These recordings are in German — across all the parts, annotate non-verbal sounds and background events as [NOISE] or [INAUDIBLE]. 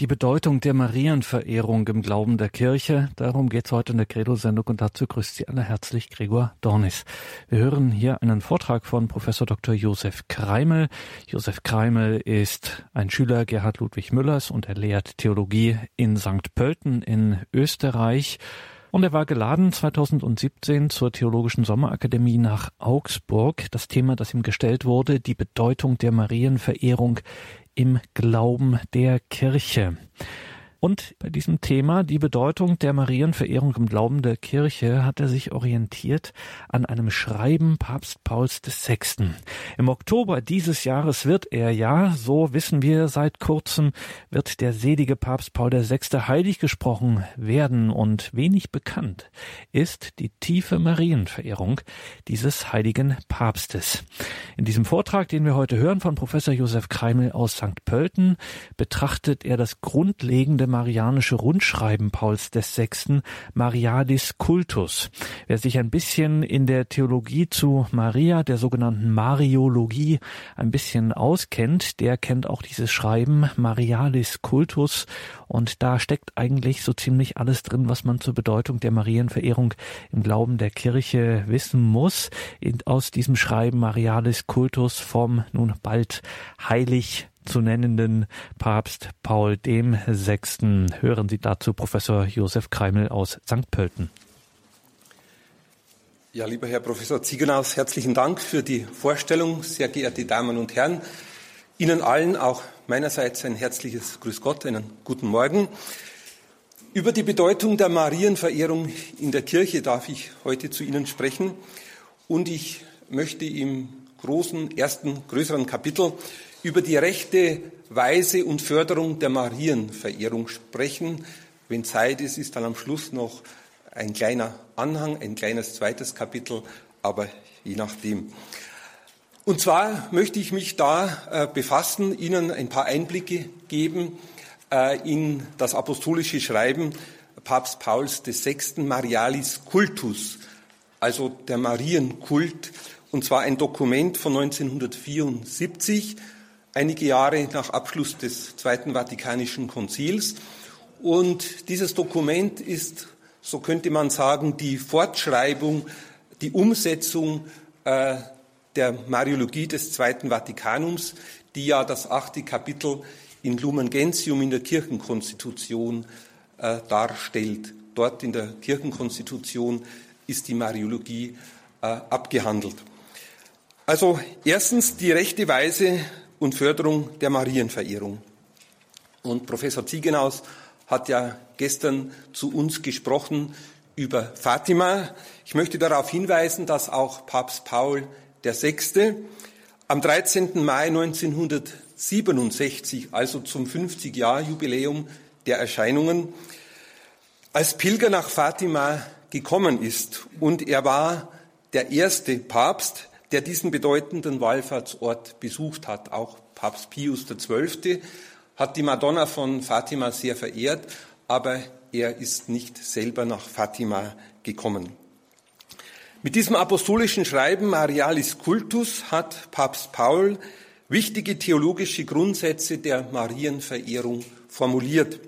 Die Bedeutung der Marienverehrung im Glauben der Kirche, darum geht es heute in der Credo-Sendung und dazu grüßt Sie alle herzlich Gregor Dornis. Wir hören hier einen Vortrag von Professor Dr. Josef Kreimel. Josef Kreimel ist ein Schüler Gerhard Ludwig Müllers und er lehrt Theologie in St. Pölten in Österreich. Und er war geladen 2017 zur Theologischen Sommerakademie nach Augsburg. Das Thema, das ihm gestellt wurde, die Bedeutung der Marienverehrung im Glauben der Kirche. Und bei diesem Thema, die Bedeutung der Marienverehrung im Glauben der Kirche, hat er sich orientiert an einem Schreiben Papst Pauls VI. Im Oktober dieses Jahres wird er ja, so wissen wir seit kurzem, wird der selige Papst Paul VI. heilig gesprochen werden und wenig bekannt ist die tiefe Marienverehrung dieses heiligen Papstes. In diesem Vortrag, den wir heute hören von Professor Josef Kreimel aus St. Pölten, betrachtet er das grundlegende marianische Rundschreiben Pauls VI. Marialis Cultus. Wer sich ein bisschen in der Theologie zu Maria, der sogenannten Mariologie, ein bisschen auskennt, der kennt auch dieses Schreiben Marialis Cultus und da steckt eigentlich so ziemlich alles drin, was man zur Bedeutung der Marienverehrung im Glauben der Kirche wissen muss. aus diesem Schreiben Marialis Cultus vom nun bald heilig zu nennenden Papst Paul dem Sechsten. Hören Sie dazu Professor Josef Kreimel aus St. Pölten. Ja, lieber Herr Professor Ziegenaus, herzlichen Dank für die Vorstellung, sehr geehrte Damen und Herren. Ihnen allen auch meinerseits ein herzliches Grüß Gott, einen guten Morgen. Über die Bedeutung der Marienverehrung in der Kirche darf ich heute zu Ihnen sprechen und ich möchte im großen ersten größeren Kapitel über die rechte Weise und Förderung der Marienverehrung sprechen. Wenn Zeit ist, ist dann am Schluss noch ein kleiner Anhang, ein kleines zweites Kapitel, aber je nachdem. Und zwar möchte ich mich da äh, befassen, Ihnen ein paar Einblicke geben äh, in das apostolische Schreiben Papst Pauls VI. Marialis Cultus, also der Marienkult, und zwar ein Dokument von 1974 einige Jahre nach Abschluss des Zweiten Vatikanischen Konzils. Und dieses Dokument ist, so könnte man sagen, die Fortschreibung, die Umsetzung äh, der Mariologie des Zweiten Vatikanums, die ja das achte Kapitel in Lumen Gentium in der Kirchenkonstitution äh, darstellt. Dort in der Kirchenkonstitution ist die Mariologie äh, abgehandelt. Also erstens die rechte Weise und Förderung der Marienverehrung. Und Professor Ziegenaus hat ja gestern zu uns gesprochen über Fatima. Ich möchte darauf hinweisen, dass auch Papst Paul VI. am 13. Mai 1967, also zum 50-Jahr-Jubiläum der Erscheinungen, als Pilger nach Fatima gekommen ist. Und er war der erste Papst, der diesen bedeutenden Wallfahrtsort besucht hat. Auch Papst Pius XII. hat die Madonna von Fatima sehr verehrt, aber er ist nicht selber nach Fatima gekommen. Mit diesem apostolischen Schreiben Marialis Cultus hat Papst Paul wichtige theologische Grundsätze der Marienverehrung formuliert.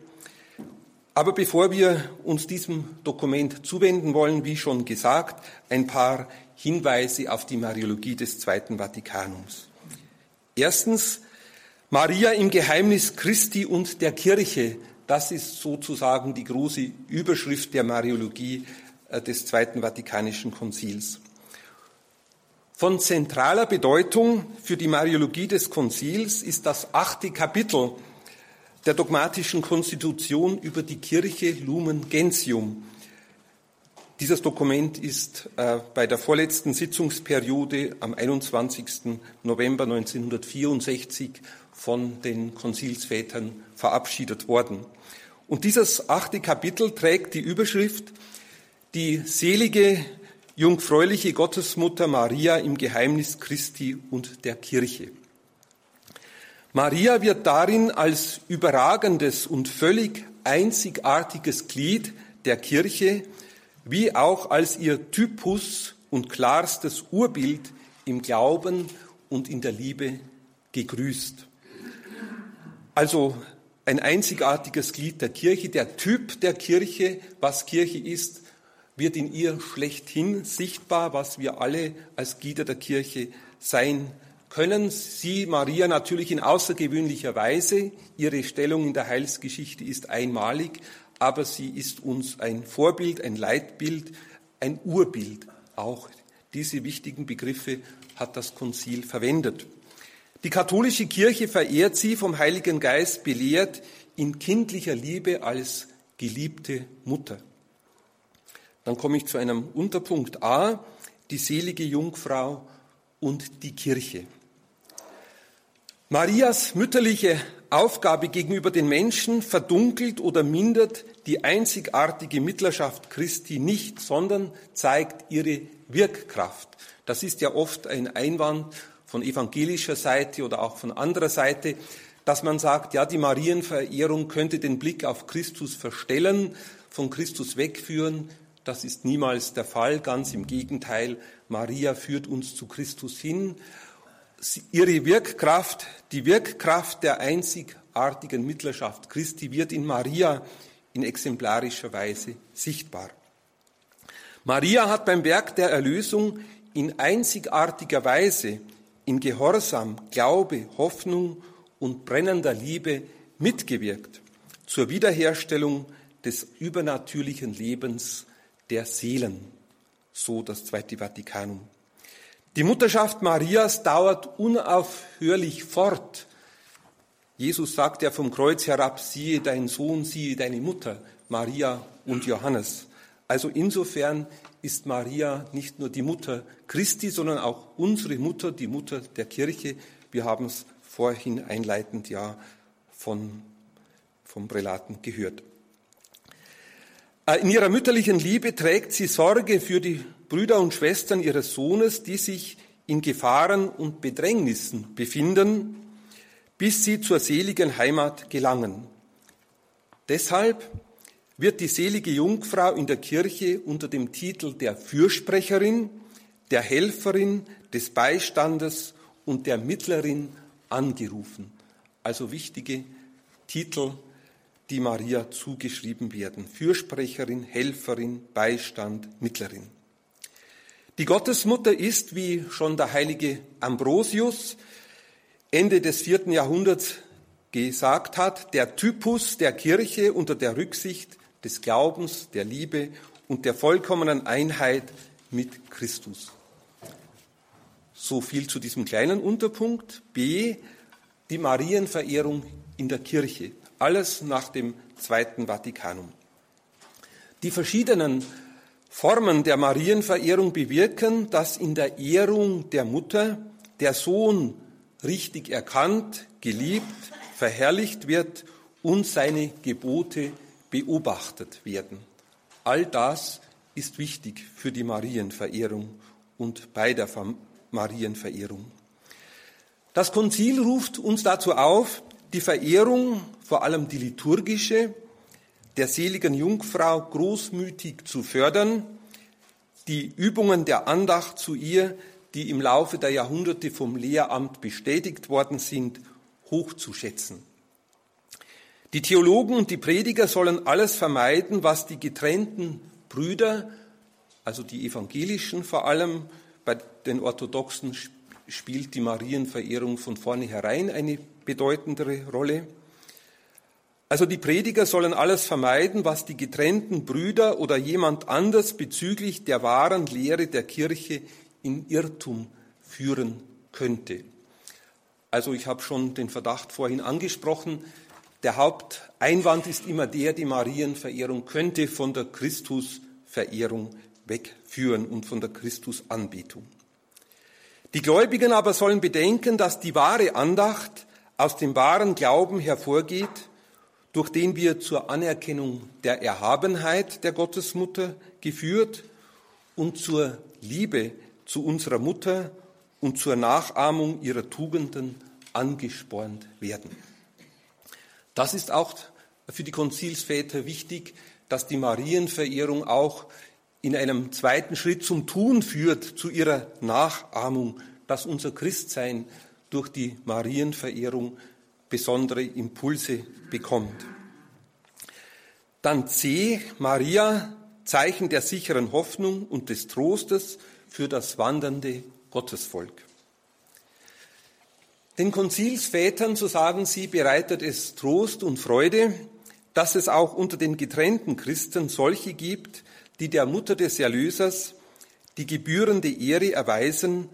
Aber bevor wir uns diesem Dokument zuwenden wollen, wie schon gesagt, ein paar Hinweise auf die Mariologie des Zweiten Vatikanums. Erstens, Maria im Geheimnis Christi und der Kirche. Das ist sozusagen die große Überschrift der Mariologie äh, des Zweiten Vatikanischen Konzils. Von zentraler Bedeutung für die Mariologie des Konzils ist das achte Kapitel der dogmatischen Konstitution über die Kirche Lumen Gentium. Dieses Dokument ist äh, bei der vorletzten Sitzungsperiode am 21. November 1964 von den Konzilsvätern verabschiedet worden. Und dieses achte Kapitel trägt die Überschrift Die selige, jungfräuliche Gottesmutter Maria im Geheimnis Christi und der Kirche. Maria wird darin als überragendes und völlig einzigartiges Glied der Kirche wie auch als ihr Typus und klarstes Urbild im Glauben und in der Liebe gegrüßt. Also ein einzigartiges Glied der Kirche. Der Typ der Kirche, was Kirche ist, wird in ihr schlechthin sichtbar, was wir alle als Glieder der Kirche sein können. Sie, Maria, natürlich in außergewöhnlicher Weise. Ihre Stellung in der Heilsgeschichte ist einmalig, aber sie ist uns ein Vorbild, ein Leitbild, ein Urbild. Auch diese wichtigen Begriffe hat das Konzil verwendet. Die katholische Kirche verehrt sie vom Heiligen Geist belehrt in kindlicher Liebe als geliebte Mutter. Dann komme ich zu einem Unterpunkt A, die selige Jungfrau und die Kirche. Marias mütterliche Aufgabe gegenüber den Menschen verdunkelt oder mindert die einzigartige Mittlerschaft Christi nicht, sondern zeigt ihre Wirkkraft. Das ist ja oft ein Einwand von evangelischer Seite oder auch von anderer Seite, dass man sagt, ja, die Marienverehrung könnte den Blick auf Christus verstellen, von Christus wegführen. Das ist niemals der Fall, ganz im Gegenteil. Maria führt uns zu Christus hin. Ihre Wirkkraft, die Wirkkraft der einzigartigen Mittlerschaft Christi wird in Maria in exemplarischer Weise sichtbar. Maria hat beim Werk der Erlösung in einzigartiger Weise in Gehorsam, Glaube, Hoffnung und brennender Liebe mitgewirkt zur Wiederherstellung des übernatürlichen Lebens der Seelen, so das Zweite Vatikanum. Die Mutterschaft Marias dauert unaufhörlich fort. Jesus sagt ja vom Kreuz herab, siehe dein Sohn, siehe deine Mutter, Maria und Johannes. Also insofern ist Maria nicht nur die Mutter Christi, sondern auch unsere Mutter, die Mutter der Kirche. Wir haben es vorhin einleitend ja von, vom Prälaten gehört. Äh, in ihrer mütterlichen Liebe trägt sie Sorge für die Brüder und Schwestern ihres Sohnes, die sich in Gefahren und Bedrängnissen befinden, bis sie zur seligen Heimat gelangen. Deshalb wird die selige Jungfrau in der Kirche unter dem Titel der Fürsprecherin, der Helferin, des Beistandes und der Mittlerin angerufen. Also wichtige Titel, die Maria zugeschrieben werden. Fürsprecherin, Helferin, Beistand, Mittlerin. Die Gottesmutter ist, wie schon der heilige Ambrosius Ende des vierten Jahrhunderts gesagt hat, der Typus der Kirche unter der Rücksicht des Glaubens, der Liebe und der vollkommenen Einheit mit Christus. So viel zu diesem kleinen Unterpunkt. B. Die Marienverehrung in der Kirche. Alles nach dem Zweiten Vatikanum. Die verschiedenen Formen der Marienverehrung bewirken, dass in der Ehrung der Mutter der Sohn richtig erkannt, geliebt, verherrlicht wird und seine Gebote beobachtet werden. All das ist wichtig für die Marienverehrung und bei der Marienverehrung. Das Konzil ruft uns dazu auf, die Verehrung, vor allem die liturgische, der seligen Jungfrau großmütig zu fördern, die Übungen der Andacht zu ihr, die im Laufe der Jahrhunderte vom Lehramt bestätigt worden sind, hochzuschätzen. Die Theologen und die Prediger sollen alles vermeiden, was die getrennten Brüder, also die evangelischen vor allem, bei den orthodoxen spielt die Marienverehrung von vornherein eine bedeutendere Rolle. Also die Prediger sollen alles vermeiden, was die getrennten Brüder oder jemand anders bezüglich der wahren Lehre der Kirche in Irrtum führen könnte. Also ich habe schon den Verdacht vorhin angesprochen, der Haupteinwand ist immer der, die Marienverehrung könnte von der Christusverehrung wegführen und von der Christusanbetung. Die Gläubigen aber sollen bedenken, dass die wahre Andacht aus dem wahren Glauben hervorgeht, durch den wir zur Anerkennung der Erhabenheit der Gottesmutter geführt und zur Liebe zu unserer Mutter und zur Nachahmung ihrer Tugenden angespornt werden. Das ist auch für die Konzilsväter wichtig, dass die Marienverehrung auch in einem zweiten Schritt zum Tun führt, zu ihrer Nachahmung, dass unser Christsein durch die Marienverehrung besondere Impulse bekommt. Dann C, Maria, Zeichen der sicheren Hoffnung und des Trostes für das wandernde Gottesvolk. Den Konzilsvätern, so sagen sie, bereitet es Trost und Freude, dass es auch unter den getrennten Christen solche gibt, die der Mutter des Erlösers die gebührende Ehre erweisen,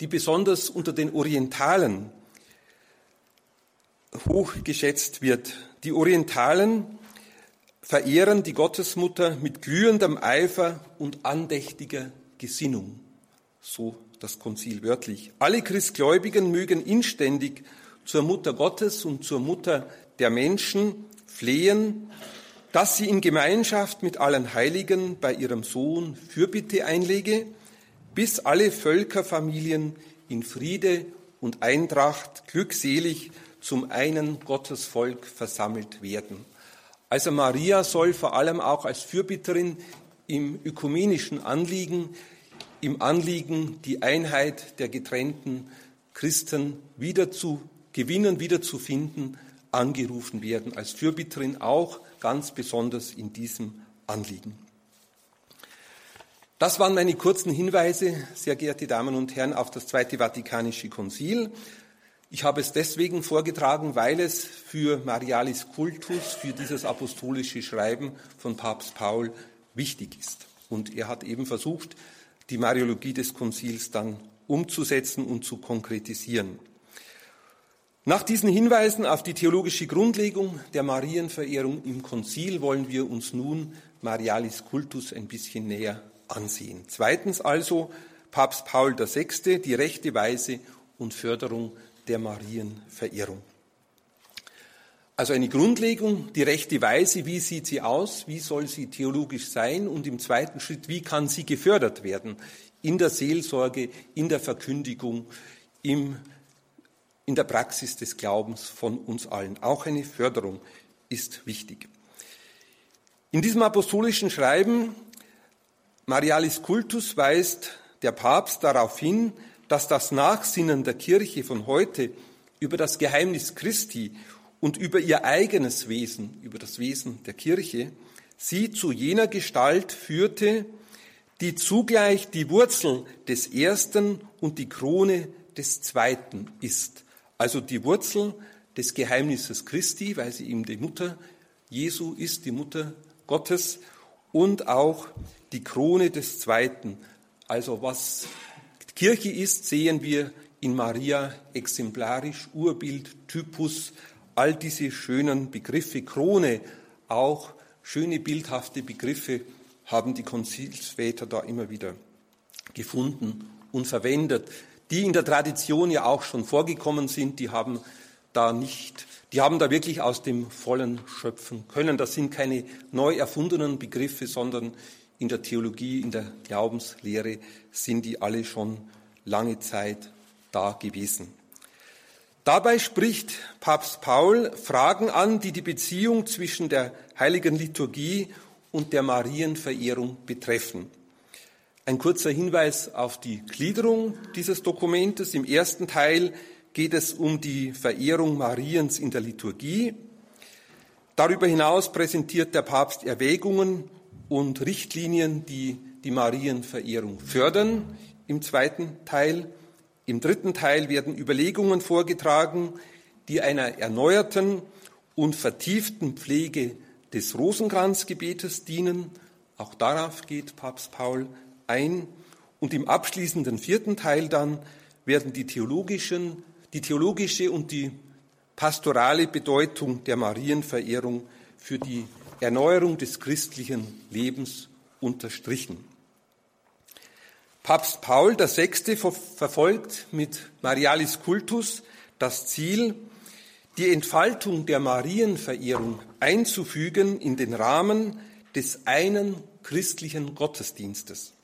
die besonders unter den Orientalen hochgeschätzt wird. Die Orientalen verehren die Gottesmutter mit glühendem Eifer und andächtiger Gesinnung. So das Konzil wörtlich. Alle Christgläubigen mögen inständig zur Mutter Gottes und zur Mutter der Menschen flehen, dass sie in Gemeinschaft mit allen Heiligen bei ihrem Sohn Fürbitte einlege, bis alle Völkerfamilien in Friede und Eintracht glückselig zum einen Gottesvolk versammelt werden. Also Maria soll vor allem auch als Fürbitterin im ökumenischen Anliegen, im Anliegen, die Einheit der getrennten Christen wieder zu gewinnen, wieder zu finden, angerufen werden, als Fürbitterin auch ganz besonders in diesem Anliegen. Das waren meine kurzen Hinweise, sehr geehrte Damen und Herren, auf das Zweite Vatikanische Konzil. Ich habe es deswegen vorgetragen, weil es für Marialis Kultus, für dieses apostolische Schreiben von Papst Paul wichtig ist. Und er hat eben versucht, die Mariologie des Konzils dann umzusetzen und zu konkretisieren. Nach diesen Hinweisen auf die theologische Grundlegung der Marienverehrung im Konzil wollen wir uns nun Marialis Kultus ein bisschen näher ansehen. Zweitens also Papst Paul VI., die rechte Weise und Förderung der Marienverehrung. Also eine Grundlegung, die rechte Weise, wie sieht sie aus, wie soll sie theologisch sein und im zweiten Schritt, wie kann sie gefördert werden in der Seelsorge, in der Verkündigung, im in der Praxis des Glaubens von uns allen. Auch eine Förderung ist wichtig. In diesem apostolischen Schreiben Marialis Cultus weist der Papst darauf hin, dass das Nachsinnen der Kirche von heute über das Geheimnis Christi und über ihr eigenes Wesen, über das Wesen der Kirche, sie zu jener Gestalt führte, die zugleich die Wurzel des Ersten und die Krone des Zweiten ist also die Wurzel des Geheimnisses Christi, weil sie ihm die Mutter Jesu ist, die Mutter Gottes und auch die Krone des Zweiten. Also was Kirche ist, sehen wir in Maria exemplarisch, Urbild, Typus, all diese schönen Begriffe, Krone, auch schöne bildhafte Begriffe haben die Konzilsväter da immer wieder gefunden und verwendet die in der Tradition ja auch schon vorgekommen sind, die haben da nicht, die haben da wirklich aus dem Vollen schöpfen können. Das sind keine neu erfundenen Begriffe, sondern in der Theologie, in der Glaubenslehre sind die alle schon lange Zeit da gewesen. Dabei spricht Papst Paul Fragen an, die die Beziehung zwischen der heiligen Liturgie und der Marienverehrung betreffen. Ein kurzer Hinweis auf die Gliederung dieses Dokumentes. Im ersten Teil geht es um die Verehrung Mariens in der Liturgie. Darüber hinaus präsentiert der Papst Erwägungen und Richtlinien, die die Marienverehrung fördern. Im zweiten Teil. Im dritten Teil werden Überlegungen vorgetragen, die einer erneuerten und vertieften Pflege des Rosenkranzgebetes dienen. Auch darauf geht Papst Paul ein und im abschließenden vierten Teil dann werden die theologischen, die theologische und die pastorale Bedeutung der Marienverehrung für die Erneuerung des christlichen Lebens unterstrichen. Papst Paul VI. verfolgt mit Marialis Cultus das Ziel, die Entfaltung der Marienverehrung einzufügen in den Rahmen des einen christlichen Gottesdienstes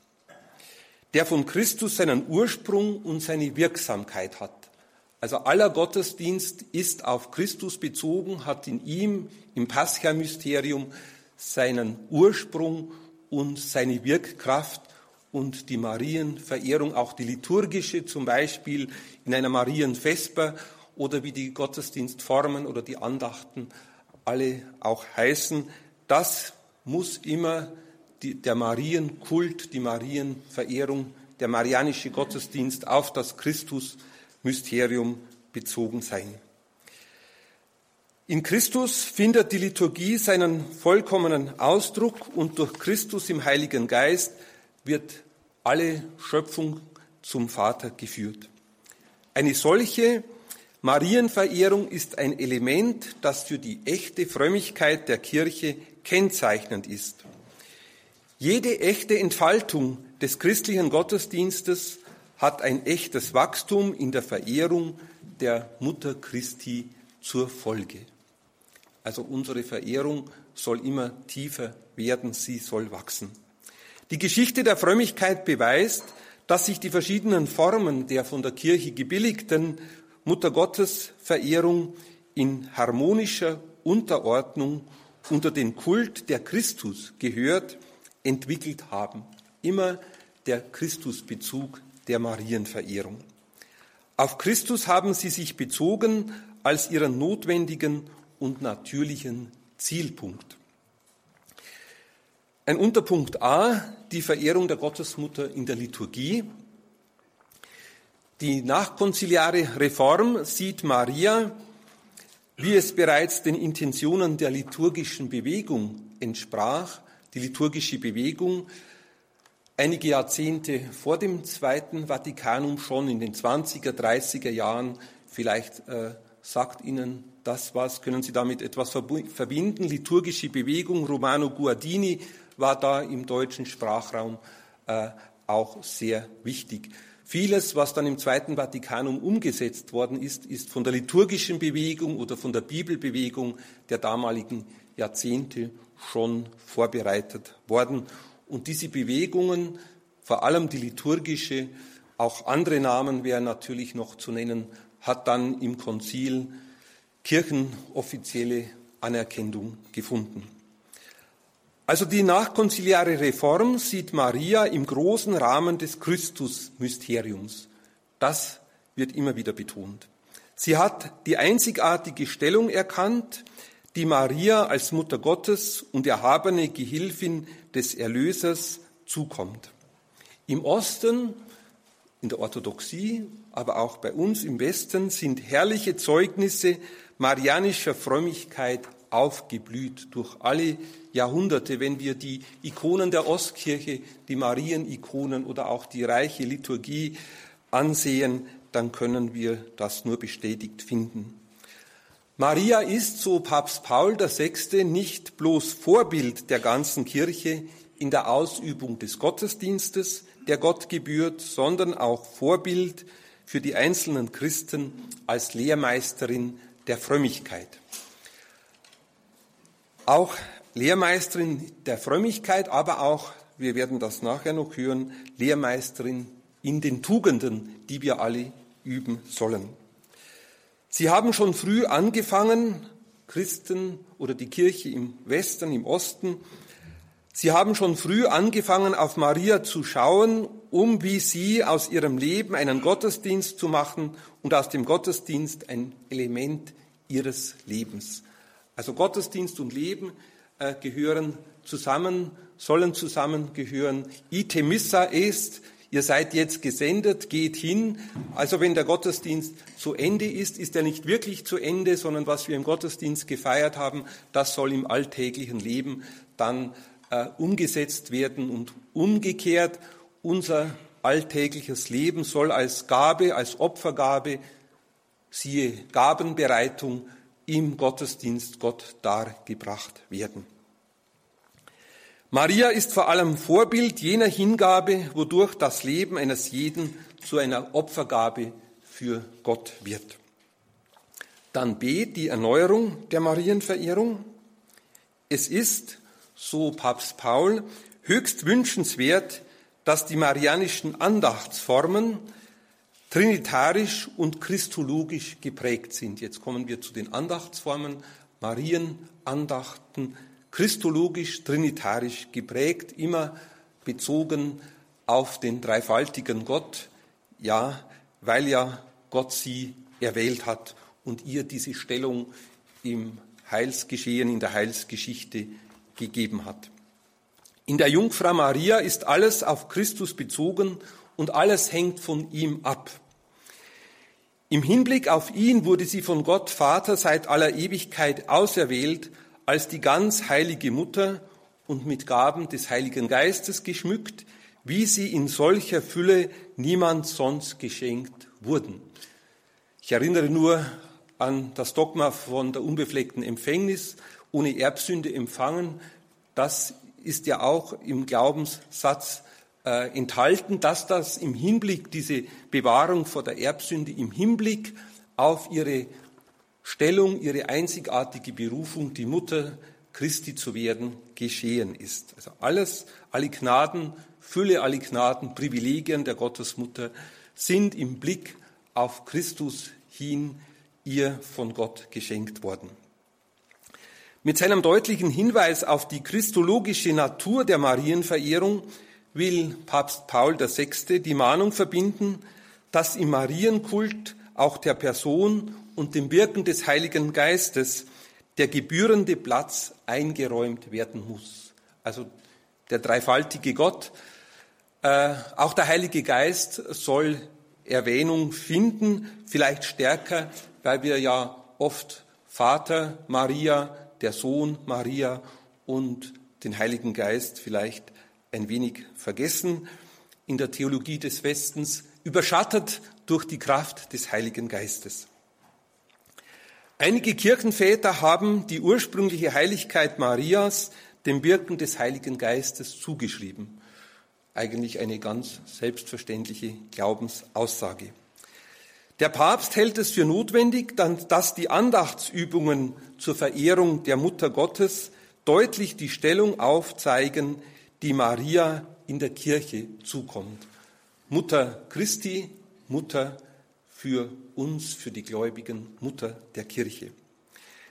der von Christus seinen Ursprung und seine Wirksamkeit hat. Also aller Gottesdienst ist auf Christus bezogen, hat in ihm im Pascha-Mysterium seinen Ursprung und seine Wirkkraft und die Marienverehrung, auch die liturgische, zum Beispiel in einer Marienvesper oder wie die Gottesdienstformen oder die Andachten alle auch heißen, das muss immer die, der Marienkult, die Marienverehrung, der marianische Gottesdienst auf das Christusmysterium bezogen sein. In Christus findet die Liturgie seinen vollkommenen Ausdruck und durch Christus im Heiligen Geist wird alle Schöpfung zum Vater geführt. Eine solche Marienverehrung ist ein Element, das für die echte Frömmigkeit der Kirche kennzeichnend ist. Jede echte Entfaltung des christlichen Gottesdienstes hat ein echtes Wachstum in der Verehrung der Mutter Christi zur Folge. Also unsere Verehrung soll immer tiefer werden, sie soll wachsen. Die Geschichte der Frömmigkeit beweist, dass sich die verschiedenen Formen der von der Kirche gebilligten Muttergottes Verehrung in harmonischer Unterordnung unter den Kult, der Christus gehört, entwickelt haben. Immer der Christusbezug der Marienverehrung. Auf Christus haben sie sich bezogen als ihren notwendigen und natürlichen Zielpunkt. Ein Unterpunkt A, die Verehrung der Gottesmutter in der Liturgie. Die nachkonziliare Reform sieht Maria, wie es bereits den Intentionen der liturgischen Bewegung entsprach, die liturgische Bewegung einige Jahrzehnte vor dem Zweiten Vatikanum schon in den 20er, 30er Jahren, vielleicht äh, sagt Ihnen das was, können Sie damit etwas verbinden. Liturgische Bewegung, Romano Guardini war da im deutschen Sprachraum äh, auch sehr wichtig. Vieles, was dann im Zweiten Vatikanum umgesetzt worden ist, ist von der liturgischen Bewegung oder von der Bibelbewegung der damaligen Jahrzehnte schon vorbereitet worden. Und diese Bewegungen, vor allem die liturgische, auch andere Namen wären natürlich noch zu nennen, hat dann im Konzil kirchenoffizielle Anerkennung gefunden. Also die nachkonziliare Reform sieht Maria im großen Rahmen des Christusmysteriums. Das wird immer wieder betont. Sie hat die einzigartige Stellung erkannt, die Maria als Mutter Gottes und erhabene Gehilfin des Erlösers zukommt. Im Osten, in der Orthodoxie, aber auch bei uns im Westen sind herrliche Zeugnisse marianischer Frömmigkeit aufgeblüht durch alle Jahrhunderte. Wenn wir die Ikonen der Ostkirche, die Marienikonen oder auch die reiche Liturgie ansehen, dann können wir das nur bestätigt finden. Maria ist, so Papst Paul VI., nicht bloß Vorbild der ganzen Kirche in der Ausübung des Gottesdienstes, der Gott gebührt, sondern auch Vorbild für die einzelnen Christen als Lehrmeisterin der Frömmigkeit. Auch Lehrmeisterin der Frömmigkeit, aber auch, wir werden das nachher noch hören, Lehrmeisterin in den Tugenden, die wir alle üben sollen. Sie haben schon früh angefangen, Christen oder die Kirche im Westen, im Osten, Sie haben schon früh angefangen, auf Maria zu schauen, um wie sie aus ihrem Leben einen Gottesdienst zu machen und aus dem Gottesdienst ein Element ihres Lebens. Also Gottesdienst und Leben äh, gehören zusammen, sollen zusammengehören. Ite missa est, ihr seid jetzt gesendet, geht hin. Also wenn der Gottesdienst zu Ende ist, ist er nicht wirklich zu Ende, sondern was wir im Gottesdienst gefeiert haben, das soll im alltäglichen Leben dann äh, umgesetzt werden und umgekehrt unser alltägliches Leben soll als Gabe, als Opfergabe, siehe Gabenbereitung im Gottesdienst Gott dargebracht werden. Maria ist vor allem Vorbild jener Hingabe, wodurch das Leben eines jeden zu einer Opfergabe für Gott wird. Dann B, die Erneuerung der Marienverehrung. Es ist, so Papst Paul, höchst wünschenswert, dass die marianischen Andachtsformen trinitarisch und christologisch geprägt sind. Jetzt kommen wir zu den Andachtsformen, Marienandachten, christologisch, trinitarisch geprägt, immer bezogen auf den dreifaltigen Gott, ja, weil ja Gott sie erwählt hat und ihr diese Stellung im Heilsgeschehen, in der Heilsgeschichte gegeben hat. In der Jungfrau Maria ist alles auf Christus bezogen und alles hängt von ihm ab. Im Hinblick auf ihn wurde sie von Gott Vater seit aller Ewigkeit auserwählt als die ganz heilige Mutter und mit Gaben des Heiligen Geistes geschmückt, wie sie in solcher Fülle niemand sonst geschenkt wurden. Ich erinnere nur an das Dogma von der unbefleckten Empfängnis, ohne Erbsünde empfangen. Das ist ja auch im Glaubenssatz äh, enthalten, dass das im Hinblick, diese Bewahrung vor der Erbsünde im Hinblick auf ihre Stellung, ihre einzigartige Berufung, die Mutter Christi zu werden, geschehen ist. Also alles, alle Gnaden, Fülle alle Gnaden, Privilegien der Gottesmutter sind im Blick auf Christus hin ihr von Gott geschenkt worden. Mit seinem deutlichen Hinweis auf die christologische Natur der Marienverehrung will Papst Paul VI. die Mahnung verbinden, dass im Marienkult auch der Person und dem Wirken des Heiligen Geistes der gebührende Platz eingeräumt werden muss. Also der dreifaltige Gott, äh, auch der Heilige Geist soll Erwähnung finden, vielleicht stärker, weil wir ja oft Vater Maria, der Sohn Maria und den Heiligen Geist vielleicht ein wenig vergessen in der Theologie des Westens, überschattet durch die Kraft des Heiligen Geistes. Einige Kirchenväter haben die ursprüngliche Heiligkeit Marias dem Wirken des Heiligen Geistes zugeschrieben. Eigentlich eine ganz selbstverständliche Glaubensaussage. Der Papst hält es für notwendig, dass die Andachtsübungen zur Verehrung der Mutter Gottes deutlich die Stellung aufzeigen, die Maria in der Kirche zukommt. Mutter Christi, Mutter für uns, für die Gläubigen, Mutter der Kirche.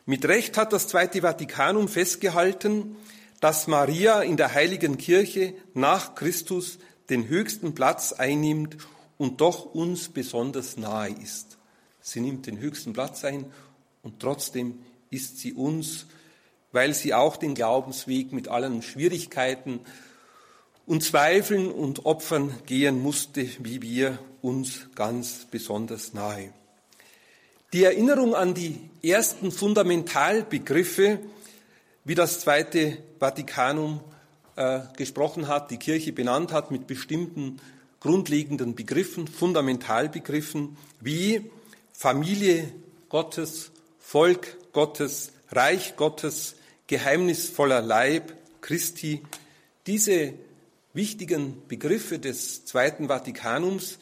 Mit Recht hat das Zweite Vatikanum festgehalten, dass Maria in der heiligen Kirche nach Christus den höchsten Platz einnimmt und doch uns besonders nahe ist. Sie nimmt den höchsten Platz ein und trotzdem ist sie uns weil sie auch den Glaubensweg mit allen Schwierigkeiten und Zweifeln und Opfern gehen musste, wie wir uns ganz besonders nahe. Die Erinnerung an die ersten Fundamentalbegriffe, wie das Zweite Vatikanum äh, gesprochen hat, die Kirche benannt hat mit bestimmten grundlegenden Begriffen, Fundamentalbegriffen wie Familie Gottes, Volk Gottes, Reich Gottes, geheimnisvoller Leib Christi, diese wichtigen Begriffe des Zweiten Vatikanums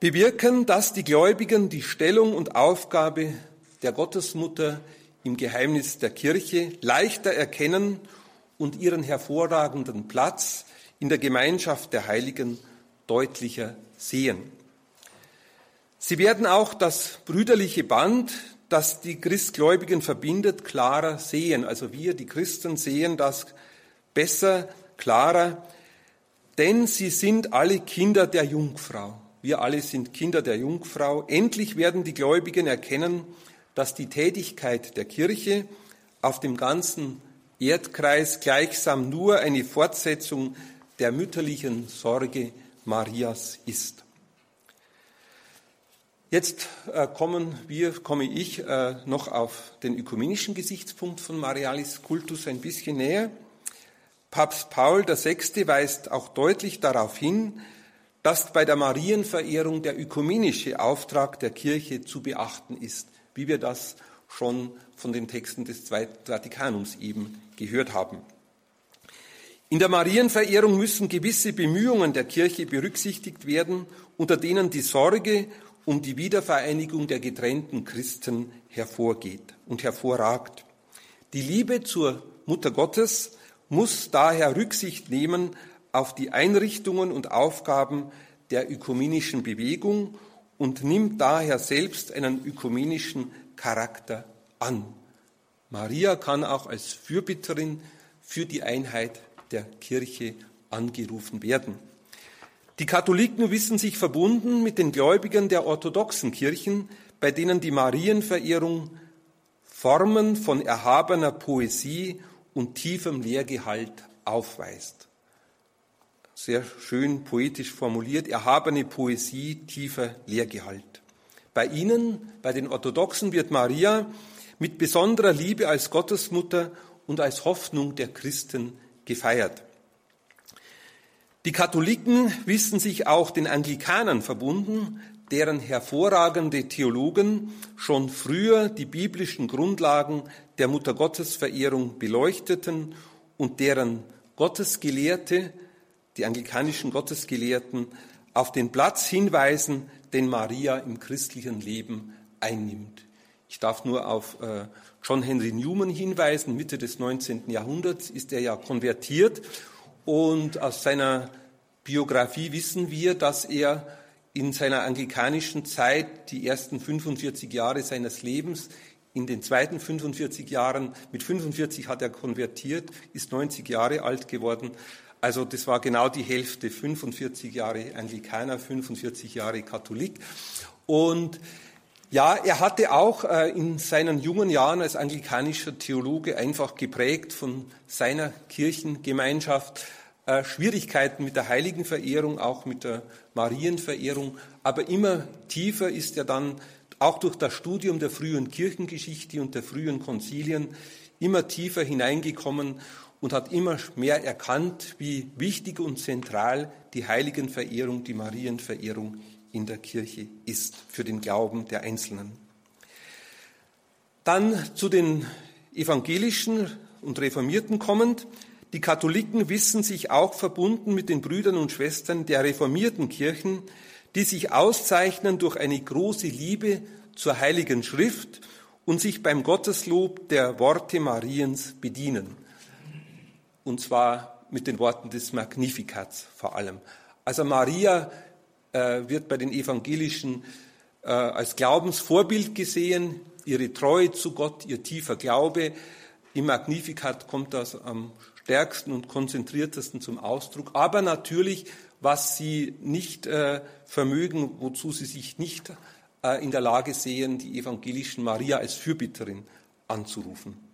bewirken, dass die Gläubigen die Stellung und Aufgabe der Gottesmutter im Geheimnis der Kirche leichter erkennen und ihren hervorragenden Platz in der Gemeinschaft der Heiligen deutlicher sehen. Sie werden auch das brüderliche Band das die Christgläubigen verbindet, klarer sehen. Also wir, die Christen, sehen das besser, klarer, denn sie sind alle Kinder der Jungfrau. Wir alle sind Kinder der Jungfrau. Endlich werden die Gläubigen erkennen, dass die Tätigkeit der Kirche auf dem ganzen Erdkreis gleichsam nur eine Fortsetzung der mütterlichen Sorge Marias ist. Jetzt äh, kommen wir, komme ich äh, noch auf den ökumenischen Gesichtspunkt von Marialis Kultus ein bisschen näher. Papst Paul VI. weist auch deutlich darauf hin, dass bei der Marienverehrung der ökumenische Auftrag der Kirche zu beachten ist, wie wir das schon von den Texten des Zweiten Vatikanums eben gehört haben. In der Marienverehrung müssen gewisse Bemühungen der Kirche berücksichtigt werden, unter denen die Sorge um die Wiedervereinigung der getrennten Christen hervorgeht und hervorragt. Die Liebe zur Mutter Gottes muss daher Rücksicht nehmen auf die Einrichtungen und Aufgaben der ökumenischen Bewegung und nimmt daher selbst einen ökumenischen Charakter an. Maria kann auch als Fürbitterin für die Einheit der Kirche angerufen werden. Die Katholiken wissen sich verbunden mit den Gläubigen der orthodoxen Kirchen, bei denen die Marienverehrung Formen von erhabener Poesie und tiefem Lehrgehalt aufweist. Sehr schön poetisch formuliert, erhabene Poesie, tiefer Lehrgehalt. Bei ihnen, bei den Orthodoxen, wird Maria mit besonderer Liebe als Gottesmutter und als Hoffnung der Christen gefeiert. Die Katholiken wissen sich auch den Anglikanern verbunden, deren hervorragende Theologen schon früher die biblischen Grundlagen der Muttergottesverehrung beleuchteten und deren Gottesgelehrte, die anglikanischen Gottesgelehrten, auf den Platz hinweisen, den Maria im christlichen Leben einnimmt. Ich darf nur auf äh, John Henry Newman hinweisen. Mitte des 19. Jahrhunderts ist er ja konvertiert und aus seiner Biografie wissen wir, dass er in seiner anglikanischen Zeit die ersten 45 Jahre seines Lebens in den zweiten 45 Jahren, mit 45 hat er konvertiert, ist 90 Jahre alt geworden. Also das war genau die Hälfte, 45 Jahre Anglikaner, 45 Jahre Katholik. Und ja, er hatte auch äh, in seinen jungen Jahren als anglikanischer Theologe einfach geprägt von seiner Kirchengemeinschaft äh, Schwierigkeiten mit der Heiligenverehrung, auch mit der Marienverehrung. Aber immer tiefer ist er dann auch durch das Studium der frühen Kirchengeschichte und der frühen Konzilien immer tiefer hineingekommen und hat immer mehr erkannt, wie wichtig und zentral die Heiligenverehrung, die Marienverehrung in der Kirche ist für den Glauben der Einzelnen. Dann zu den evangelischen und Reformierten kommend. Die Katholiken wissen sich auch verbunden mit den Brüdern und Schwestern der reformierten Kirchen, die sich auszeichnen durch eine große Liebe zur Heiligen Schrift und sich beim Gotteslob der Worte Mariens bedienen. Und zwar mit den Worten des Magnifikats vor allem. Also Maria äh, wird bei den Evangelischen äh, als Glaubensvorbild gesehen, ihre Treue zu Gott, ihr tiefer Glaube. Im Magnificat kommt das am stärksten und konzentriertesten zum Ausdruck. Aber natürlich, was sie nicht äh, vermögen, wozu sie sich nicht äh, in der Lage sehen, die evangelischen Maria als Fürbitterin anzurufen.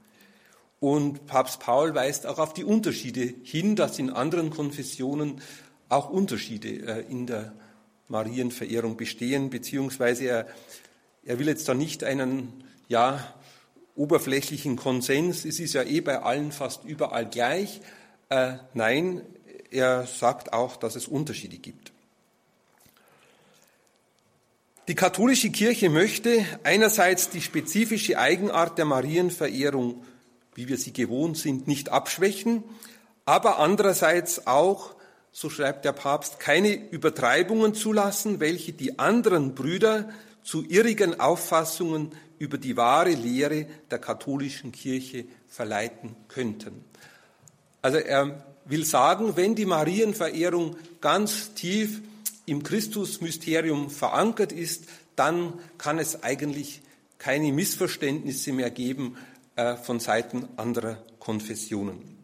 Und Papst Paul weist auch auf die Unterschiede hin, dass in anderen Konfessionen auch Unterschiede äh, in der Marienverehrung bestehen, beziehungsweise er, er will jetzt da nicht einen, ja, oberflächlichen Konsens, es ist ja eh bei allen fast überall gleich. Äh, nein, er sagt auch, dass es Unterschiede gibt. Die katholische Kirche möchte einerseits die spezifische Eigenart der Marienverehrung, wie wir sie gewohnt sind, nicht abschwächen, aber andererseits auch, so schreibt der Papst, keine Übertreibungen zulassen, welche die anderen Brüder zu irrigen Auffassungen über die wahre Lehre der katholischen Kirche verleiten könnten. Also er will sagen, wenn die Marienverehrung ganz tief im Christusmysterium verankert ist, dann kann es eigentlich keine Missverständnisse mehr geben von Seiten anderer Konfessionen.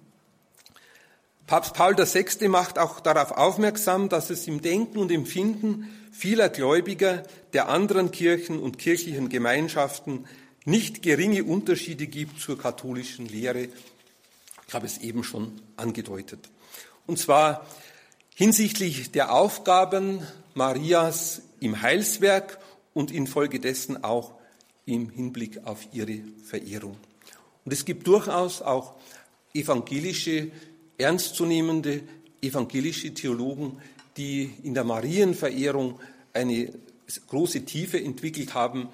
Papst Paul VI. macht auch darauf aufmerksam, dass es im Denken und Empfinden vieler Gläubiger der anderen Kirchen und kirchlichen Gemeinschaften nicht geringe Unterschiede gibt zur katholischen Lehre. Ich habe es eben schon angedeutet. Und zwar hinsichtlich der Aufgaben Marias im Heilswerk und infolgedessen auch im Hinblick auf ihre Verehrung. Und es gibt durchaus auch evangelische, ernstzunehmende evangelische Theologen, die in der Marienverehrung eine große Tiefe entwickelt haben.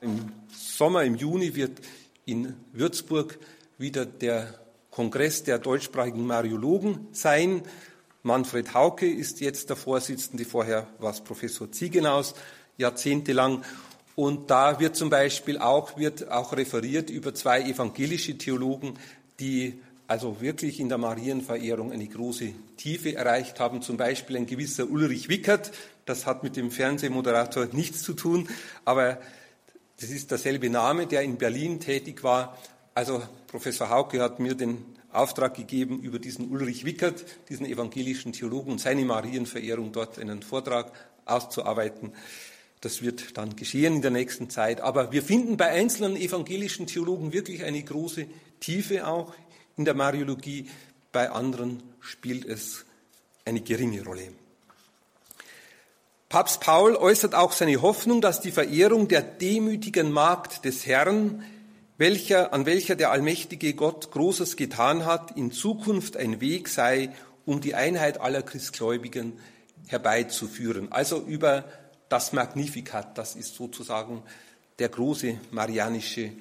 Im Sommer, im Juni wird in Würzburg wieder der Kongress der deutschsprachigen Mariologen sein. Manfred Hauke ist jetzt der Vorsitzende, vorher war es Professor Ziegenaus, jahrzehntelang. Und da wird zum Beispiel auch, wird auch referiert über zwei evangelische Theologen, die also wirklich in der Marienverehrung eine große Tiefe erreicht haben. Zum Beispiel ein gewisser Ulrich Wickert. Das hat mit dem Fernsehmoderator nichts zu tun, aber das ist derselbe Name, der in Berlin tätig war. Also Professor Hauke hat mir den Auftrag gegeben, über diesen Ulrich Wickert, diesen evangelischen Theologen und seine Marienverehrung dort einen Vortrag auszuarbeiten. Das wird dann geschehen in der nächsten Zeit. Aber wir finden bei einzelnen evangelischen Theologen wirklich eine große Tiefe auch in der Mariologie. Bei anderen spielt es eine geringe Rolle. Papst Paul äußert auch seine Hoffnung, dass die Verehrung der demütigen Magd des Herrn, welcher, an welcher der allmächtige Gott Großes getan hat, in Zukunft ein Weg sei, um die Einheit aller Christgläubigen herbeizuführen. Also über das Magnificat, das ist sozusagen der große marianische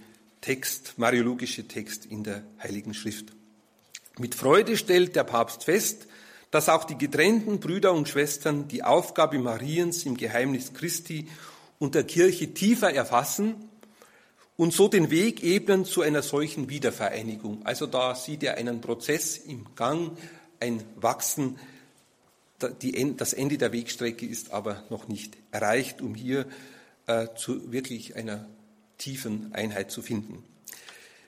Text, mariologische Text in der Heiligen Schrift. Mit Freude stellt der Papst fest, dass auch die getrennten Brüder und Schwestern die Aufgabe Mariens im Geheimnis Christi und der Kirche tiefer erfassen und so den Weg ebnen zu einer solchen Wiedervereinigung. Also da sieht er einen Prozess im Gang, ein Wachsen das Ende der Wegstrecke ist aber noch nicht erreicht, um hier äh, zu wirklich einer tiefen Einheit zu finden.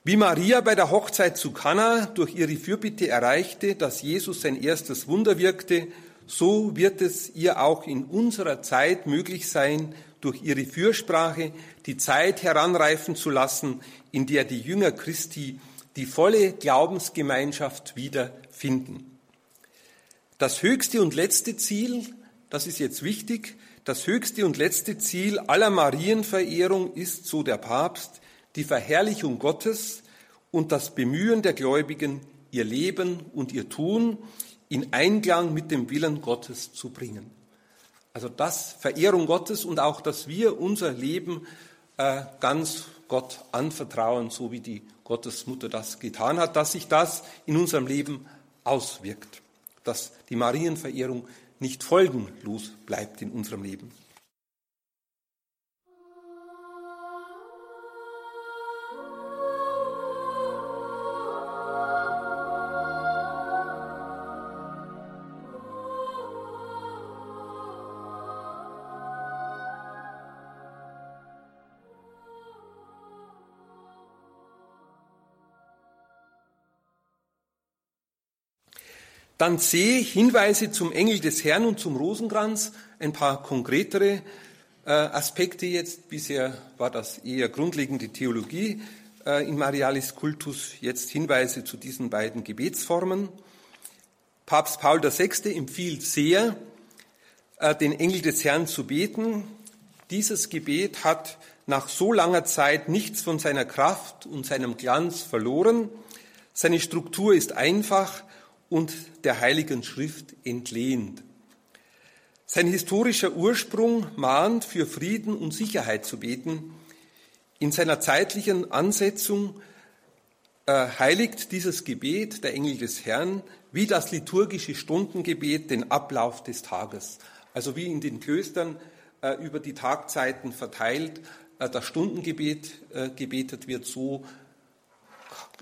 Wie Maria bei der Hochzeit zu Kana durch ihre Fürbitte erreichte, dass Jesus sein erstes Wunder wirkte, so wird es ihr auch in unserer Zeit möglich sein, durch ihre Fürsprache die Zeit heranreifen zu lassen, in der die Jünger Christi die volle Glaubensgemeinschaft wiederfinden. Das höchste und letzte Ziel, das ist jetzt wichtig, das höchste und letzte Ziel aller Marienverehrung ist, so der Papst, die Verherrlichung Gottes und das Bemühen der Gläubigen, ihr Leben und ihr Tun in Einklang mit dem Willen Gottes zu bringen. Also das Verehrung Gottes und auch, dass wir unser Leben äh, ganz Gott anvertrauen, so wie die Gottesmutter das getan hat, dass sich das in unserem Leben auswirkt dass die Marienverehrung nicht folgenlos bleibt in unserem Leben. Dann C, Hinweise zum Engel des Herrn und zum Rosenkranz, ein paar konkretere äh, Aspekte jetzt. Bisher war das eher grundlegende Theologie äh, in Marialis Cultus, jetzt Hinweise zu diesen beiden Gebetsformen. Papst Paul VI. empfiehlt sehr, äh, den Engel des Herrn zu beten. Dieses Gebet hat nach so langer Zeit nichts von seiner Kraft und seinem Glanz verloren. Seine Struktur ist einfach und der Heiligen Schrift entlehnt. Sein historischer Ursprung mahnt, für Frieden und Sicherheit zu beten. In seiner zeitlichen Ansetzung äh, heiligt dieses Gebet, der Engel des Herrn, wie das liturgische Stundengebet den Ablauf des Tages. Also wie in den Klöstern äh, über die Tagzeiten verteilt äh, das Stundengebet äh, gebetet wird, so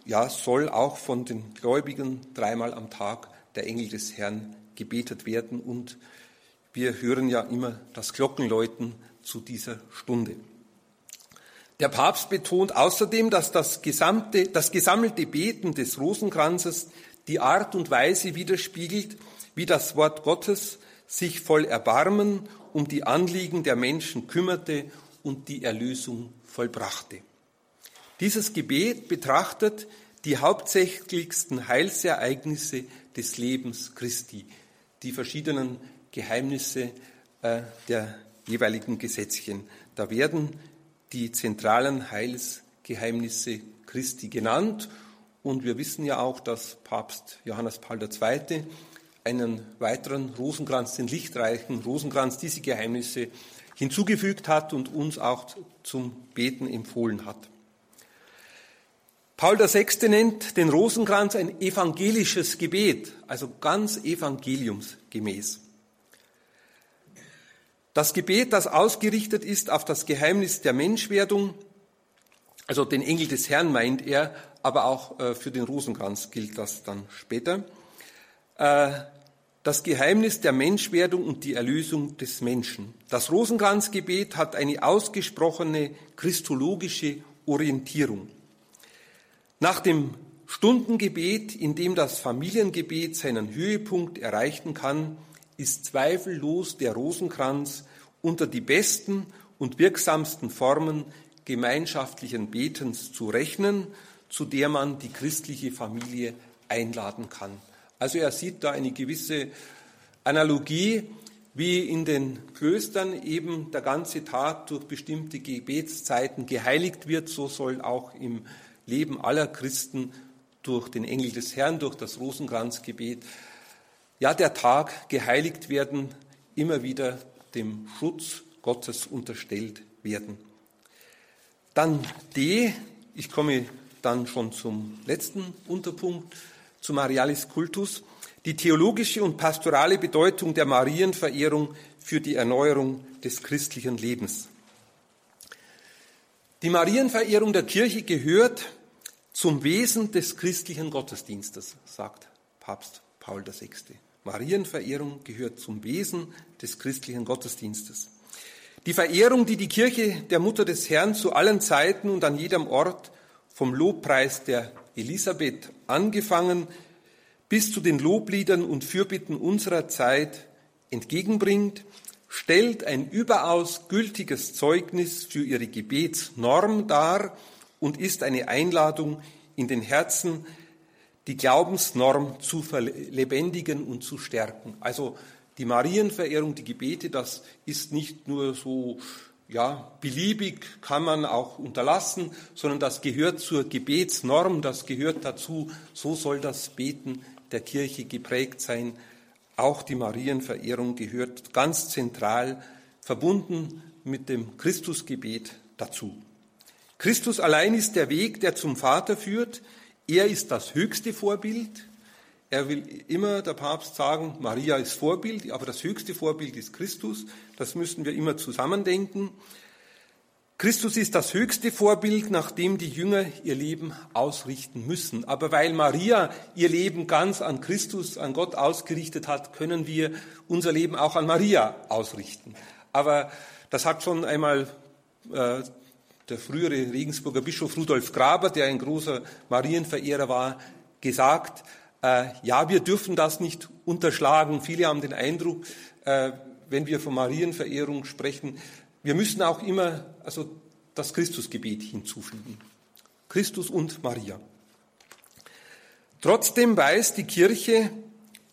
ja, soll auch von den Gläubigen dreimal am Tag der Engel des Herrn gebetet werden. Und wir hören ja immer das Glockenläuten zu dieser Stunde. Der Papst betont außerdem, dass das, gesamte, das gesammelte Beten des Rosenkranzes die Art und Weise widerspiegelt, wie das Wort Gottes sich voll Erbarmen um die Anliegen der Menschen kümmerte und die Erlösung vollbrachte. Dieses Gebet betrachtet die hauptsächlichsten Heilsereignisse des Lebens Christi, die verschiedenen Geheimnisse äh, der jeweiligen Gesetzchen. Da werden die zentralen Heilsgeheimnisse Christi genannt und wir wissen ja auch, dass Papst Johannes Paul II. einen weiteren Rosenkranz, den lichtreichen Rosenkranz, diese Geheimnisse hinzugefügt hat und uns auch zum Beten empfohlen hat. Paul VI. nennt den Rosenkranz ein evangelisches Gebet, also ganz evangeliumsgemäß. Das Gebet, das ausgerichtet ist auf das Geheimnis der Menschwerdung, also den Engel des Herrn meint er, aber auch äh, für den Rosenkranz gilt das dann später. Äh, das Geheimnis der Menschwerdung und die Erlösung des Menschen. Das Rosenkranzgebet hat eine ausgesprochene christologische Orientierung. Nach dem Stundengebet, in dem das Familiengebet seinen Höhepunkt erreichen kann, ist zweifellos der Rosenkranz unter die besten und wirksamsten Formen gemeinschaftlichen Betens zu rechnen, zu der man die christliche Familie einladen kann. Also er sieht da eine gewisse Analogie, wie in den Klöstern eben der ganze Tag durch bestimmte Gebetszeiten geheiligt wird, so soll auch im Leben aller Christen durch den Engel des Herrn, durch das Rosenkranzgebet, ja, der Tag geheiligt werden, immer wieder dem Schutz Gottes unterstellt werden. Dann D, ich komme dann schon zum letzten Unterpunkt, zum Marialis Cultus, die theologische und pastorale Bedeutung der Marienverehrung für die Erneuerung des christlichen Lebens. Die Marienverehrung der Kirche gehört zum Wesen des christlichen Gottesdienstes, sagt Papst Paul VI. Marienverehrung gehört zum Wesen des christlichen Gottesdienstes. Die Verehrung, die die Kirche der Mutter des Herrn zu allen Zeiten und an jedem Ort vom Lobpreis der Elisabeth angefangen bis zu den Lobliedern und Fürbitten unserer Zeit entgegenbringt, stellt ein überaus gültiges Zeugnis für ihre Gebetsnorm dar und ist eine Einladung in den Herzen, die Glaubensnorm zu verlebendigen und zu stärken. Also die Marienverehrung, die Gebete, das ist nicht nur so ja, beliebig kann man auch unterlassen, sondern das gehört zur Gebetsnorm, das gehört dazu, so soll das Beten der Kirche geprägt sein. Auch die Marienverehrung gehört ganz zentral verbunden mit dem Christusgebet dazu. Christus allein ist der Weg, der zum Vater führt. Er ist das höchste Vorbild. Er will immer, der Papst, sagen, Maria ist Vorbild, aber das höchste Vorbild ist Christus. Das müssen wir immer zusammendenken. Christus ist das höchste Vorbild, nach dem die Jünger ihr Leben ausrichten müssen. Aber weil Maria ihr Leben ganz an Christus, an Gott ausgerichtet hat, können wir unser Leben auch an Maria ausrichten. Aber das hat schon einmal äh, der frühere Regensburger Bischof Rudolf Graber, der ein großer Marienverehrer war, gesagt, äh, ja, wir dürfen das nicht unterschlagen. Viele haben den Eindruck, äh, wenn wir von Marienverehrung sprechen, wir müssen auch immer also das Christusgebet hinzufügen. Christus und Maria. Trotzdem weiß die Kirche,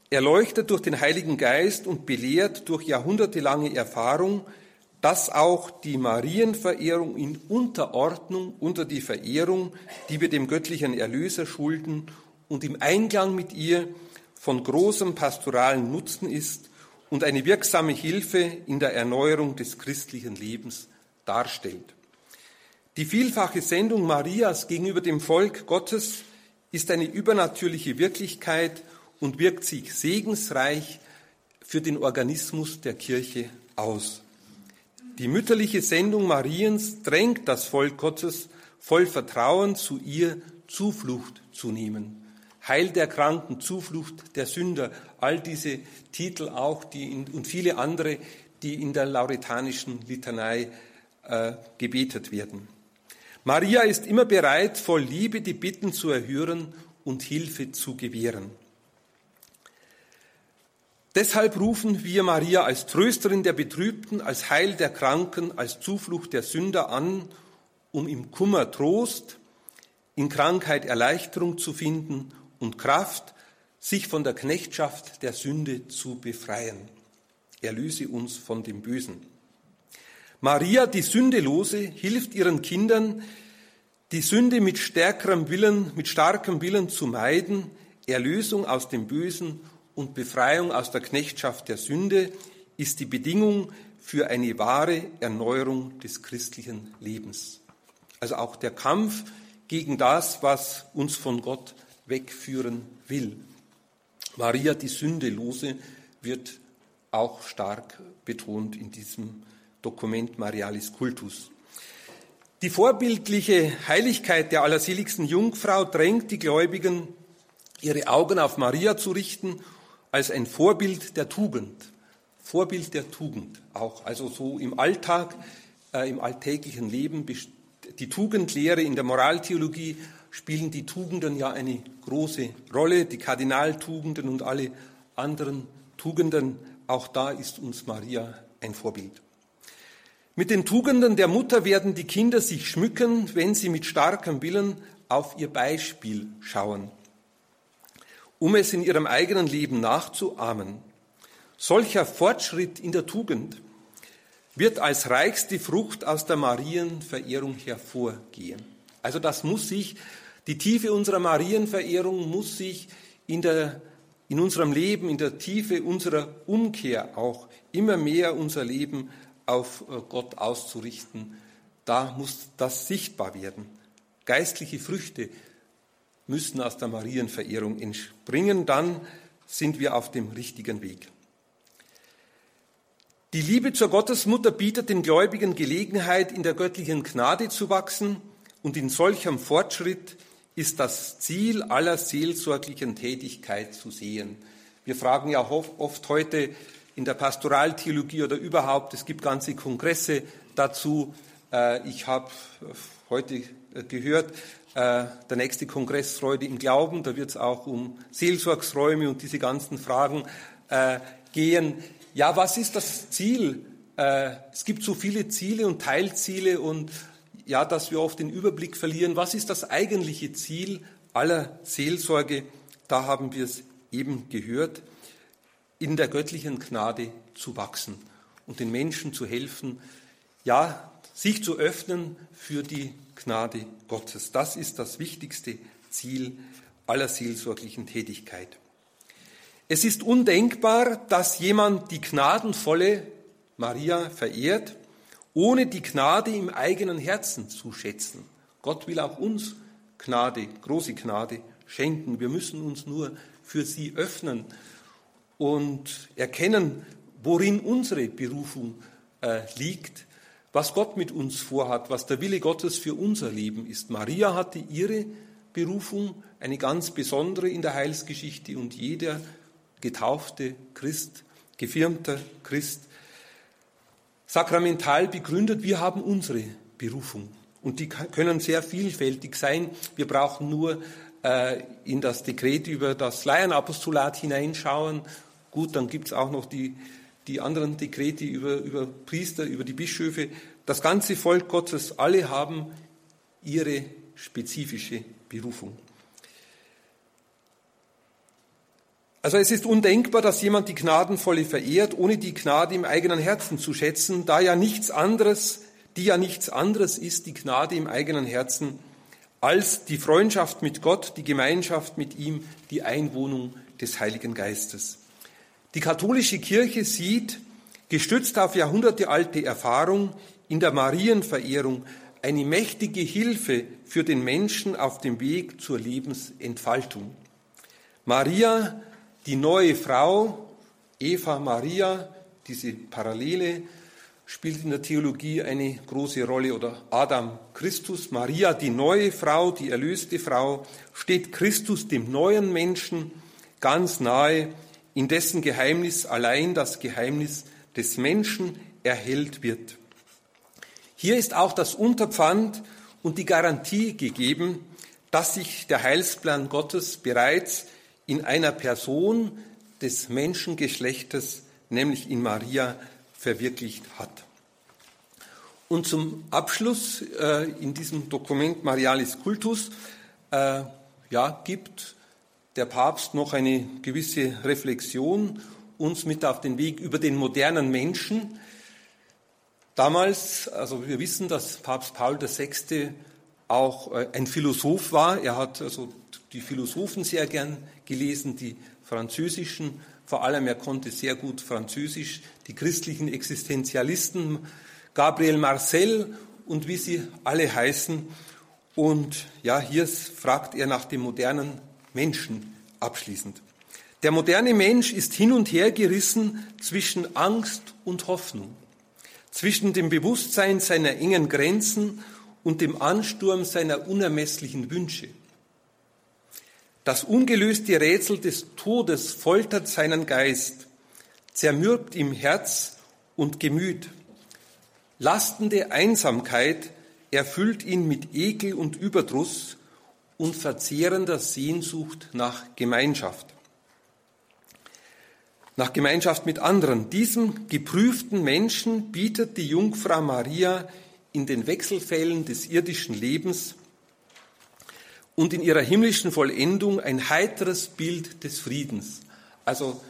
erleuchtet durch den Heiligen Geist und belehrt durch jahrhundertelange Erfahrung, dass auch die Marienverehrung in Unterordnung unter die Verehrung, die wir dem göttlichen Erlöser schulden und im Einklang mit ihr von großem pastoralen Nutzen ist und eine wirksame Hilfe in der Erneuerung des christlichen Lebens darstellt. Die vielfache Sendung Marias gegenüber dem Volk Gottes ist eine übernatürliche Wirklichkeit und wirkt sich segensreich für den Organismus der Kirche aus. Die mütterliche Sendung Mariens drängt das Volk Gottes voll Vertrauen zu ihr Zuflucht zu nehmen. Heil der Kranken, Zuflucht der Sünder, all diese Titel auch die in, und viele andere, die in der lauretanischen Litanei äh, gebetet werden. Maria ist immer bereit, voll Liebe die Bitten zu erhören und Hilfe zu gewähren. Deshalb rufen wir Maria als Trösterin der Betrübten, als Heil der Kranken, als Zuflucht der Sünder an, um im Kummer Trost, in Krankheit Erleichterung zu finden und Kraft, sich von der Knechtschaft der Sünde zu befreien. Erlöse uns von dem Bösen. Maria, die Sündelose, hilft ihren Kindern, die Sünde mit stärkerem Willen, mit starkem Willen zu meiden, Erlösung aus dem Bösen und Befreiung aus der Knechtschaft der Sünde ist die Bedingung für eine wahre Erneuerung des christlichen Lebens. Also auch der Kampf gegen das, was uns von Gott wegführen will. Maria, die Sündelose, wird auch stark betont in diesem Dokument Marialis Cultus. Die vorbildliche Heiligkeit der allerseligsten Jungfrau drängt die Gläubigen, ihre Augen auf Maria zu richten, als ein Vorbild der Tugend. Vorbild der Tugend auch. Also so im Alltag, äh, im alltäglichen Leben, die Tugendlehre in der Moraltheologie spielen die Tugenden ja eine große Rolle, die Kardinaltugenden und alle anderen Tugenden. Auch da ist uns Maria ein Vorbild. Mit den Tugenden der Mutter werden die Kinder sich schmücken, wenn sie mit starkem Willen auf ihr Beispiel schauen, um es in ihrem eigenen Leben nachzuahmen. Solcher Fortschritt in der Tugend wird als reichste Frucht aus der Marienverehrung hervorgehen. Also das muss sich, die Tiefe unserer Marienverehrung muss sich in, der, in unserem Leben, in der Tiefe unserer Umkehr auch immer mehr unser Leben auf äh, Gott auszurichten. Da muss das sichtbar werden. Geistliche Früchte müssen aus der Marienverehrung entspringen, dann sind wir auf dem richtigen Weg. Die Liebe zur Gottesmutter bietet den Gläubigen Gelegenheit, in der göttlichen Gnade zu wachsen und in solchem Fortschritt ist das Ziel aller seelsorglichen Tätigkeit zu sehen. Wir fragen ja oft heute, in der Pastoraltheologie oder überhaupt. Es gibt ganze Kongresse dazu. Äh, ich habe heute äh, gehört, äh, der nächste Kongress Freude im Glauben, da wird es auch um Seelsorgsräume und diese ganzen Fragen gehen. Ja, was ist das Ziel? Es gibt so viele Ziele und Teilziele und ja, dass wir oft den Überblick verlieren. Was ist das eigentliche Ziel aller Seelsorge? Da haben wir es eben gehört in der göttlichen Gnade zu wachsen und den Menschen zu helfen, ja, sich zu öffnen für die Gnade Gottes. Das ist das wichtigste Ziel aller seelsorglichen Tätigkeit. Es ist undenkbar, dass jemand die gnadenvolle Maria verehrt, ohne die Gnade im eigenen Herzen zu schätzen. Gott will auch uns Gnade, große Gnade schenken. Wir müssen uns nur für sie öffnen und erkennen, worin unsere Berufung äh, liegt, was Gott mit uns vorhat, was der Wille Gottes für unser Leben ist. Maria hatte ihre Berufung, eine ganz besondere in der Heilsgeschichte und jeder getaufte Christ, gefirmter Christ, sakramental begründet, wir haben unsere Berufung. Und die können sehr vielfältig sein. Wir brauchen nur äh, in das Dekret über das Laienapostolat hineinschauen Gut, dann gibt es auch noch die, die anderen Dekrete über, über Priester, über die Bischöfe. Das ganze Volk Gottes, alle haben ihre spezifische Berufung. Also es ist undenkbar, dass jemand die Gnadenvolle verehrt, ohne die Gnade im eigenen Herzen zu schätzen, da ja nichts anderes, die ja nichts anderes ist, die Gnade im eigenen Herzen, als die Freundschaft mit Gott, die Gemeinschaft mit ihm, die Einwohnung des Heiligen Geistes. Die katholische Kirche sieht, gestützt auf jahrhundertealte Erfahrung in der Marienverehrung, eine mächtige Hilfe für den Menschen auf dem Weg zur Lebensentfaltung. Maria, die neue Frau, Eva Maria, diese Parallele spielt in der Theologie eine große Rolle oder Adam Christus, Maria, die neue Frau, die erlöste Frau, steht Christus dem neuen Menschen ganz nahe in dessen Geheimnis allein das Geheimnis des Menschen erhellt wird. Hier ist auch das Unterpfand und die Garantie gegeben, dass sich der Heilsplan Gottes bereits in einer Person des Menschengeschlechtes, nämlich in Maria, verwirklicht hat. Und zum Abschluss äh, in diesem Dokument Marialis Cultus äh, ja, gibt der Papst noch eine gewisse Reflexion uns mit auf den Weg über den modernen Menschen. Damals, also wir wissen, dass Papst Paul VI. auch äh, ein Philosoph war. Er hat also die Philosophen sehr gern gelesen, die französischen, vor allem er konnte sehr gut Französisch, die christlichen Existenzialisten, Gabriel Marcel und wie sie alle heißen. Und ja, hier fragt er nach dem modernen Menschen abschließend. Der moderne Mensch ist hin und her gerissen zwischen Angst und Hoffnung, zwischen dem Bewusstsein seiner engen Grenzen und dem Ansturm seiner unermesslichen Wünsche. Das ungelöste Rätsel des Todes foltert seinen Geist, zermürbt ihm Herz und Gemüt. Lastende Einsamkeit erfüllt ihn mit Ekel und Überdruss, und verzehrender Sehnsucht nach Gemeinschaft. nach Gemeinschaft mit anderen. Diesem geprüften Menschen bietet die Jungfrau Maria in den Wechselfällen des irdischen Lebens und in ihrer himmlischen Vollendung ein heiteres Bild des Friedens. Also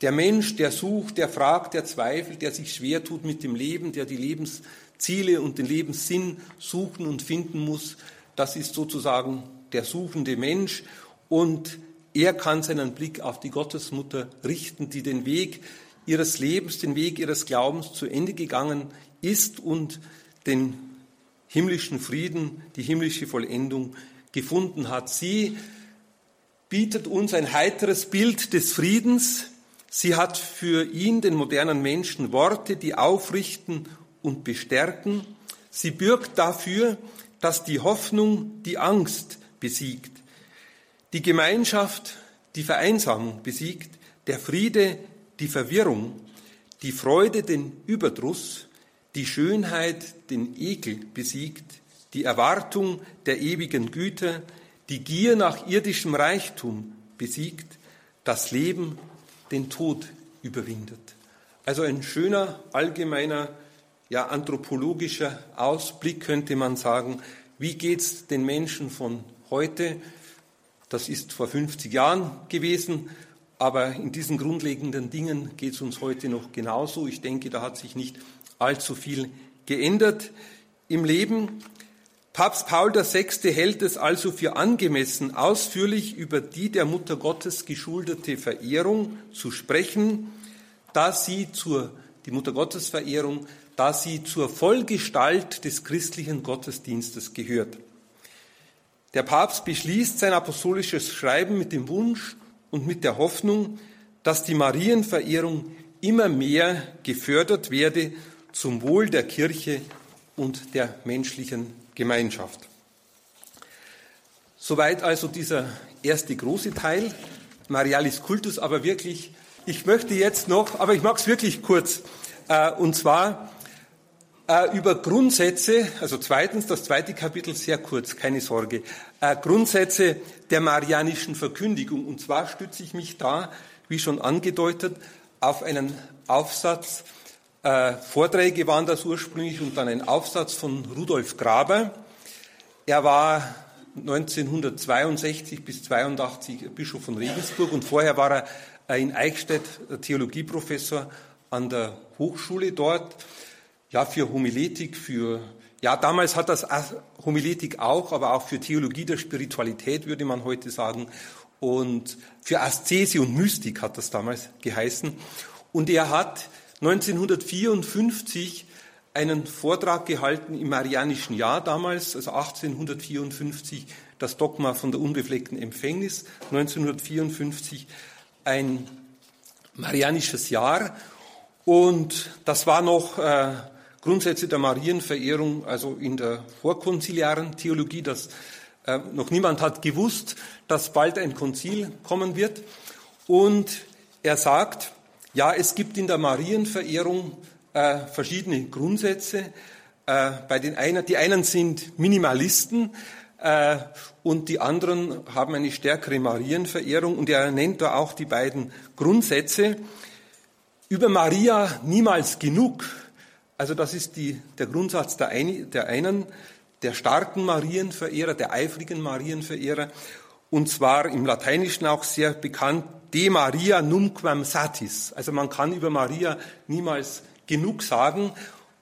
der Mensch, der sucht, der fragt, der zweifelt, der sich schwer tut mit dem Leben, der die Lebensziele und den Lebenssinn suchen und finden muss, das ist sozusagen der suchende Mensch und er kann seinen Blick auf die Gottesmutter richten, die den Weg ihres Lebens, den Weg ihres Glaubens zu Ende gegangen ist und den himmlischen Frieden, die himmlische Vollendung gefunden hat. Sie bietet uns ein heiteres Bild des Friedens. Sie hat für ihn, den modernen Menschen, Worte, die aufrichten und bestärken. Sie bürgt dafür, dass die Hoffnung die Angst besiegt, die Gemeinschaft die Vereinsamung besiegt, der Friede die Verwirrung, die Freude den Überdruss, die Schönheit den Ekel besiegt, die Erwartung der ewigen Güte, die Gier nach irdischem Reichtum besiegt, das Leben den Tod überwindet. Also ein schöner, allgemeiner, ja, anthropologischer Ausblick könnte man sagen, wie geht's den Menschen von heute? Das ist vor 50 Jahren gewesen, aber in diesen grundlegenden Dingen geht es uns heute noch genauso. Ich denke, da hat sich nicht allzu viel geändert im Leben. Papst Paul VI. hält es also für angemessen, ausführlich über die der Mutter Gottes geschuldete Verehrung zu sprechen, da sie zur, die Mutter Gottes Verehrung, da sie zur Vollgestalt des christlichen Gottesdienstes gehört. Der Papst beschließt sein apostolisches Schreiben mit dem Wunsch und mit der Hoffnung, dass die Marienverehrung immer mehr gefördert werde zum Wohl der Kirche und der menschlichen Gemeinschaft. Soweit also dieser erste große Teil, Marialis Kultus, aber wirklich, ich möchte jetzt noch, aber ich mag es wirklich kurz, äh, und zwar äh, über Grundsätze, also zweitens, das zweite Kapitel sehr kurz, keine Sorge, äh, Grundsätze der marianischen Verkündigung. Und zwar stütze ich mich da, wie schon angedeutet, auf einen Aufsatz äh, Vorträge waren das ursprünglich und dann ein Aufsatz von Rudolf Graber. Er war 1962 bis 82 Bischof von Regensburg und vorher war er äh, in Eichstätt Theologieprofessor an der Hochschule dort. Ja, für Homiletik, für, ja, damals hat das Homiletik auch, aber auch für Theologie der Spiritualität, würde man heute sagen. Und für Aszese und Mystik hat das damals geheißen. Und er hat 1954 einen Vortrag gehalten im Marianischen Jahr damals, also 1854 das Dogma von der unbefleckten Empfängnis, 1954 ein marianisches Jahr und das war noch äh, Grundsätze der Marienverehrung, also in der vorkonziliaren Theologie, dass äh, noch niemand hat gewusst, dass bald ein Konzil kommen wird und er sagt, ja, es gibt in der Marienverehrung äh, verschiedene Grundsätze. Äh, bei den einen, die einen sind Minimalisten äh, und die anderen haben eine stärkere Marienverehrung. Und er nennt da auch die beiden Grundsätze. Über Maria niemals genug. Also das ist die, der Grundsatz der, ein, der einen, der starken Marienverehrer, der eifrigen Marienverehrer. Und zwar im Lateinischen auch sehr bekannt, de Maria numquam satis. Also man kann über Maria niemals genug sagen.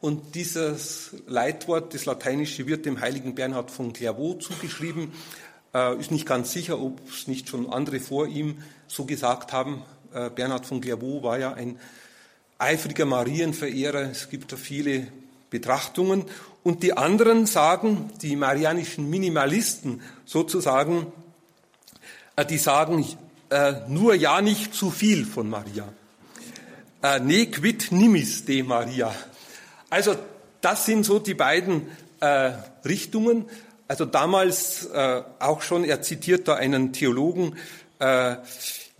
Und dieses Leitwort, das Lateinische, wird dem heiligen Bernhard von Clairvaux zugeschrieben. Äh, ist nicht ganz sicher, ob es nicht schon andere vor ihm so gesagt haben. Äh, Bernhard von Clairvaux war ja ein eifriger Marienverehrer. Es gibt da viele Betrachtungen. Und die anderen sagen, die marianischen Minimalisten sozusagen, äh, die sagen, äh, nur ja nicht zu viel von Maria. Äh, ne quid nimis de Maria. Also das sind so die beiden Richtungen. Also damals auch schon, er zitiert da einen Theologen,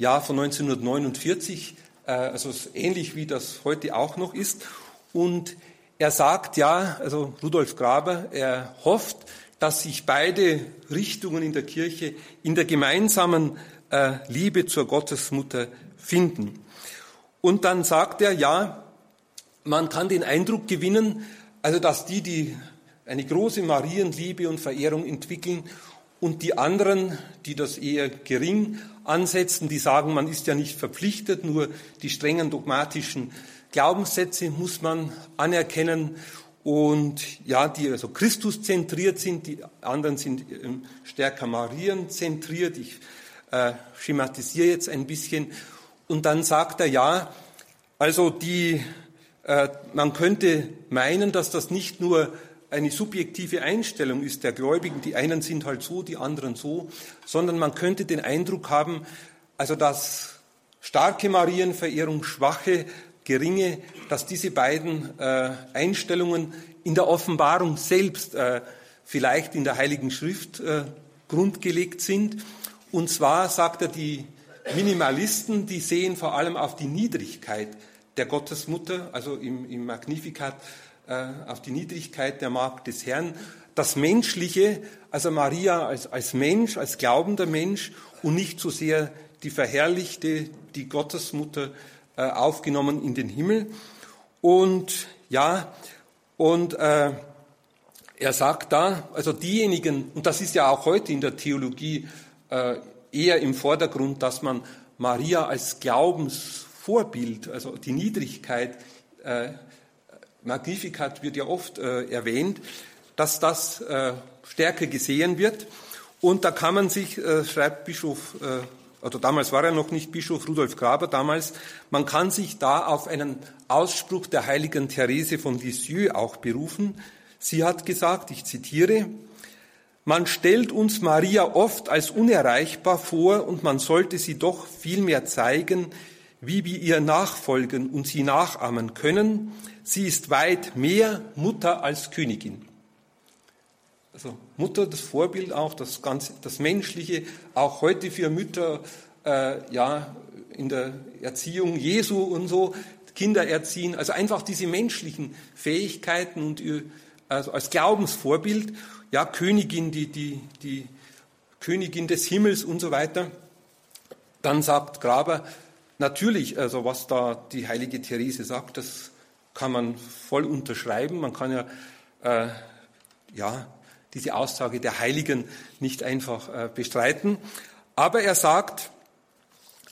ja, von 1949, äh, also ähnlich wie das heute auch noch ist. Und er sagt ja, also Rudolf Graber, er hofft, dass sich beide Richtungen in der Kirche in der gemeinsamen äh, Liebe zur Gottesmutter finden. Und dann sagt er, ja, man kann den Eindruck gewinnen, also dass die, die eine große Marienliebe und Verehrung entwickeln und die anderen, die das eher gering ansetzen, die sagen, man ist ja nicht verpflichtet, nur die strengen dogmatischen Glaubenssätze muss man anerkennen und ja, die also Christus zentriert sind, die anderen sind ähm, stärker Marien zentriert. Ich äh, schematisiere jetzt ein bisschen. Und dann sagt er, ja, also die, äh, man könnte meinen, dass das nicht nur eine subjektive Einstellung ist der Gläubigen, die einen sind halt so, die anderen so, sondern man könnte den Eindruck haben, also dass starke Marienverehrung, schwache, geringe, dass diese beiden äh, Einstellungen in der Offenbarung selbst äh, vielleicht in der Heiligen Schrift äh, grundgelegt sind. Und zwar sagt er, die Minimalisten, die sehen vor allem auf die Niedrigkeit der Gottesmutter, also im, im Magnificat auf die Niedrigkeit der Magd des Herrn, das Menschliche, also Maria als, als Mensch, als glaubender Mensch und nicht so sehr die verherrlichte, die Gottesmutter äh, aufgenommen in den Himmel. Und ja, und äh, er sagt da, also diejenigen, und das ist ja auch heute in der Theologie äh, eher im Vordergrund, dass man Maria als Glaubensvorbild, also die Niedrigkeit, äh, Magnificat wird ja oft äh, erwähnt, dass das äh, stärker gesehen wird. Und da kann man sich, äh, schreibt Bischof, äh, also damals war er noch nicht Bischof Rudolf Graber, damals, man kann sich da auf einen Ausspruch der heiligen Therese von Lisieux auch berufen. Sie hat gesagt, ich zitiere, man stellt uns Maria oft als unerreichbar vor und man sollte sie doch vielmehr zeigen, wie wir ihr nachfolgen und sie nachahmen können, Sie ist weit mehr Mutter als Königin. Also Mutter, das Vorbild auch, das, ganze, das Menschliche, auch heute für Mütter, äh, ja, in der Erziehung Jesu und so, Kinder erziehen, also einfach diese menschlichen Fähigkeiten und also als Glaubensvorbild, ja, Königin, die, die, die Königin des Himmels und so weiter. Dann sagt Graber, natürlich, also was da die heilige Therese sagt, das kann man voll unterschreiben. Man kann ja, äh, ja diese Aussage der Heiligen nicht einfach äh, bestreiten. Aber er sagt,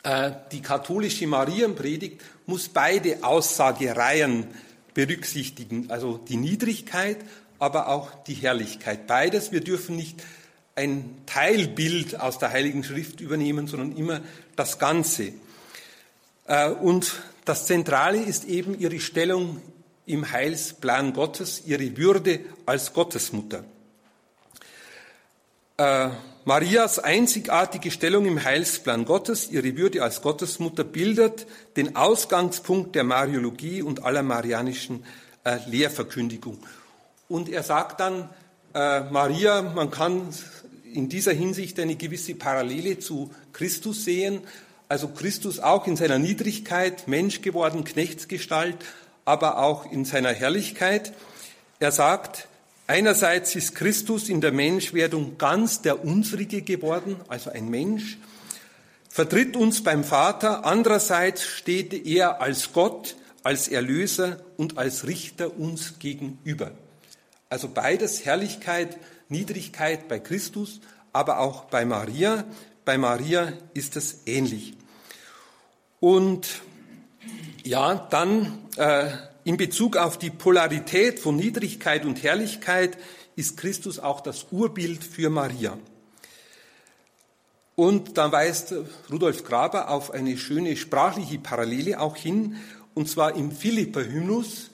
äh, die katholische Marienpredigt muss beide Aussagereihen berücksichtigen, also die Niedrigkeit, aber auch die Herrlichkeit. Beides. Wir dürfen nicht ein Teilbild aus der Heiligen Schrift übernehmen, sondern immer das Ganze. Äh, und das Zentrale ist eben ihre Stellung im Heilsplan Gottes, ihre Würde als Gottesmutter. Äh, Marias einzigartige Stellung im Heilsplan Gottes, ihre Würde als Gottesmutter, bildet den Ausgangspunkt der Mariologie und aller marianischen äh, Lehrverkündigung. Und er sagt dann, Maria, man kann in dieser Hinsicht eine gewisse Parallele zu Christus sehen, also Christus auch in seiner Niedrigkeit, Mensch geworden, Knechtsgestalt, aber auch in seiner Herrlichkeit. Er sagt, einerseits ist Christus in der Menschwerdung ganz der unsrige geworden, also ein Mensch, vertritt uns beim Vater, andererseits steht er als Gott, als Erlöser und als Richter uns gegenüber. Also beides Herrlichkeit, Niedrigkeit bei Christus, aber auch bei Maria. Bei Maria ist es ähnlich. Und ja, dann äh, in Bezug auf die Polarität von Niedrigkeit und Herrlichkeit ist Christus auch das Urbild für Maria. Und dann weist Rudolf Graber auf eine schöne sprachliche Parallele auch hin, und zwar im Philipper-Hymnus,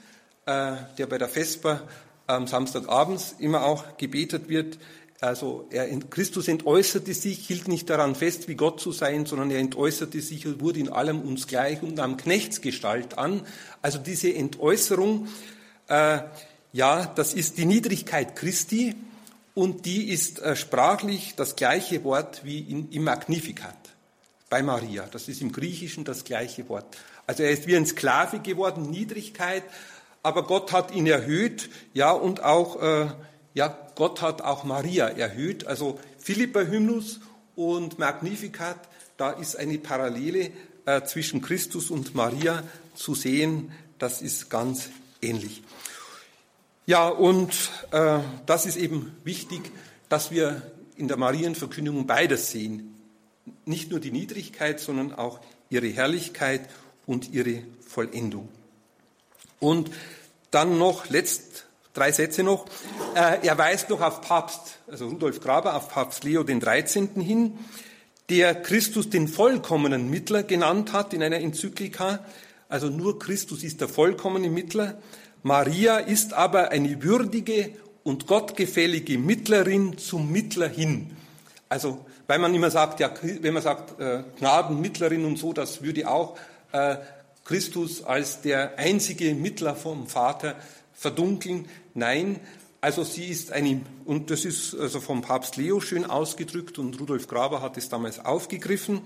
äh, der bei der Vesper am Samstagabends immer auch gebetet wird. Also er, Christus entäußerte sich, hielt nicht daran fest, wie Gott zu sein, sondern er entäußerte sich und wurde in allem uns gleich und nahm Knechtsgestalt an. Also diese Entäußerung, äh, ja, das ist die Niedrigkeit Christi und die ist äh, sprachlich das gleiche Wort wie in, im Magnificat bei Maria. Das ist im Griechischen das gleiche Wort. Also er ist wie ein Sklave geworden, Niedrigkeit, aber Gott hat ihn erhöht, ja, und auch äh, ja, Gott hat auch Maria erhöht. Also Philippa Hymnus und Magnificat da ist eine Parallele äh, zwischen Christus und Maria zu sehen. Das ist ganz ähnlich. Ja, und äh, das ist eben wichtig, dass wir in der Marienverkündigung beides sehen. Nicht nur die Niedrigkeit, sondern auch ihre Herrlichkeit und ihre Vollendung. Und dann noch, letzt, drei Sätze noch. Äh, er weist noch auf Papst, also Rudolf Graber, auf Papst Leo den 13. hin, der Christus den vollkommenen Mittler genannt hat in einer Enzyklika. Also nur Christus ist der vollkommene Mittler. Maria ist aber eine würdige und gottgefällige Mittlerin zum Mittler hin. Also, weil man immer sagt, ja, wenn man sagt äh, Gnadenmittlerin und so, das würde auch äh, Christus als der einzige Mittler vom Vater verdunkeln. Nein, also sie ist eine, und das ist also vom Papst Leo schön ausgedrückt und Rudolf Graber hat es damals aufgegriffen.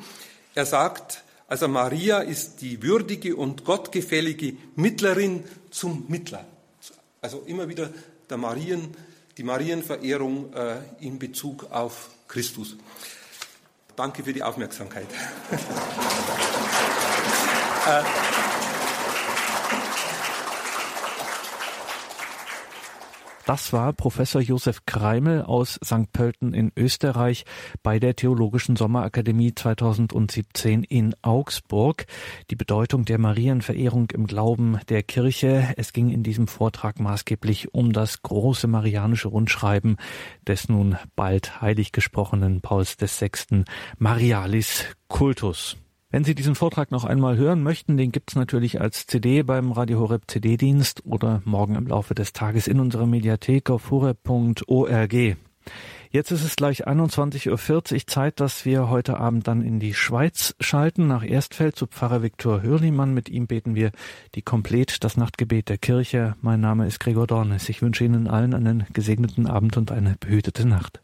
Er sagt, also Maria ist die würdige und gottgefällige Mittlerin zum Mittler. Also immer wieder der Marien, die Marienverehrung äh, in Bezug auf Christus. Danke für die Aufmerksamkeit. [LAUGHS] äh, Das war Professor Josef Kreimel aus St. Pölten in Österreich bei der Theologischen Sommerakademie 2017 in Augsburg. Die Bedeutung der Marienverehrung im Glauben der Kirche. Es ging in diesem Vortrag maßgeblich um das große marianische Rundschreiben des nun bald heilig gesprochenen Pauls VI. Marialis Cultus. Wenn Sie diesen Vortrag noch einmal hören möchten, den gibt's natürlich als CD beim Radio Horeb CD-Dienst oder morgen im Laufe des Tages in unserer Mediathek auf horeb.org. Jetzt ist es gleich 21.40 Uhr Zeit, dass wir heute Abend dann in die Schweiz schalten, nach Erstfeld zu Pfarrer Viktor Hörlimann. Mit ihm beten wir die Komplett, das Nachtgebet der Kirche. Mein Name ist Gregor Dornes. Ich wünsche Ihnen allen einen gesegneten Abend und eine behütete Nacht.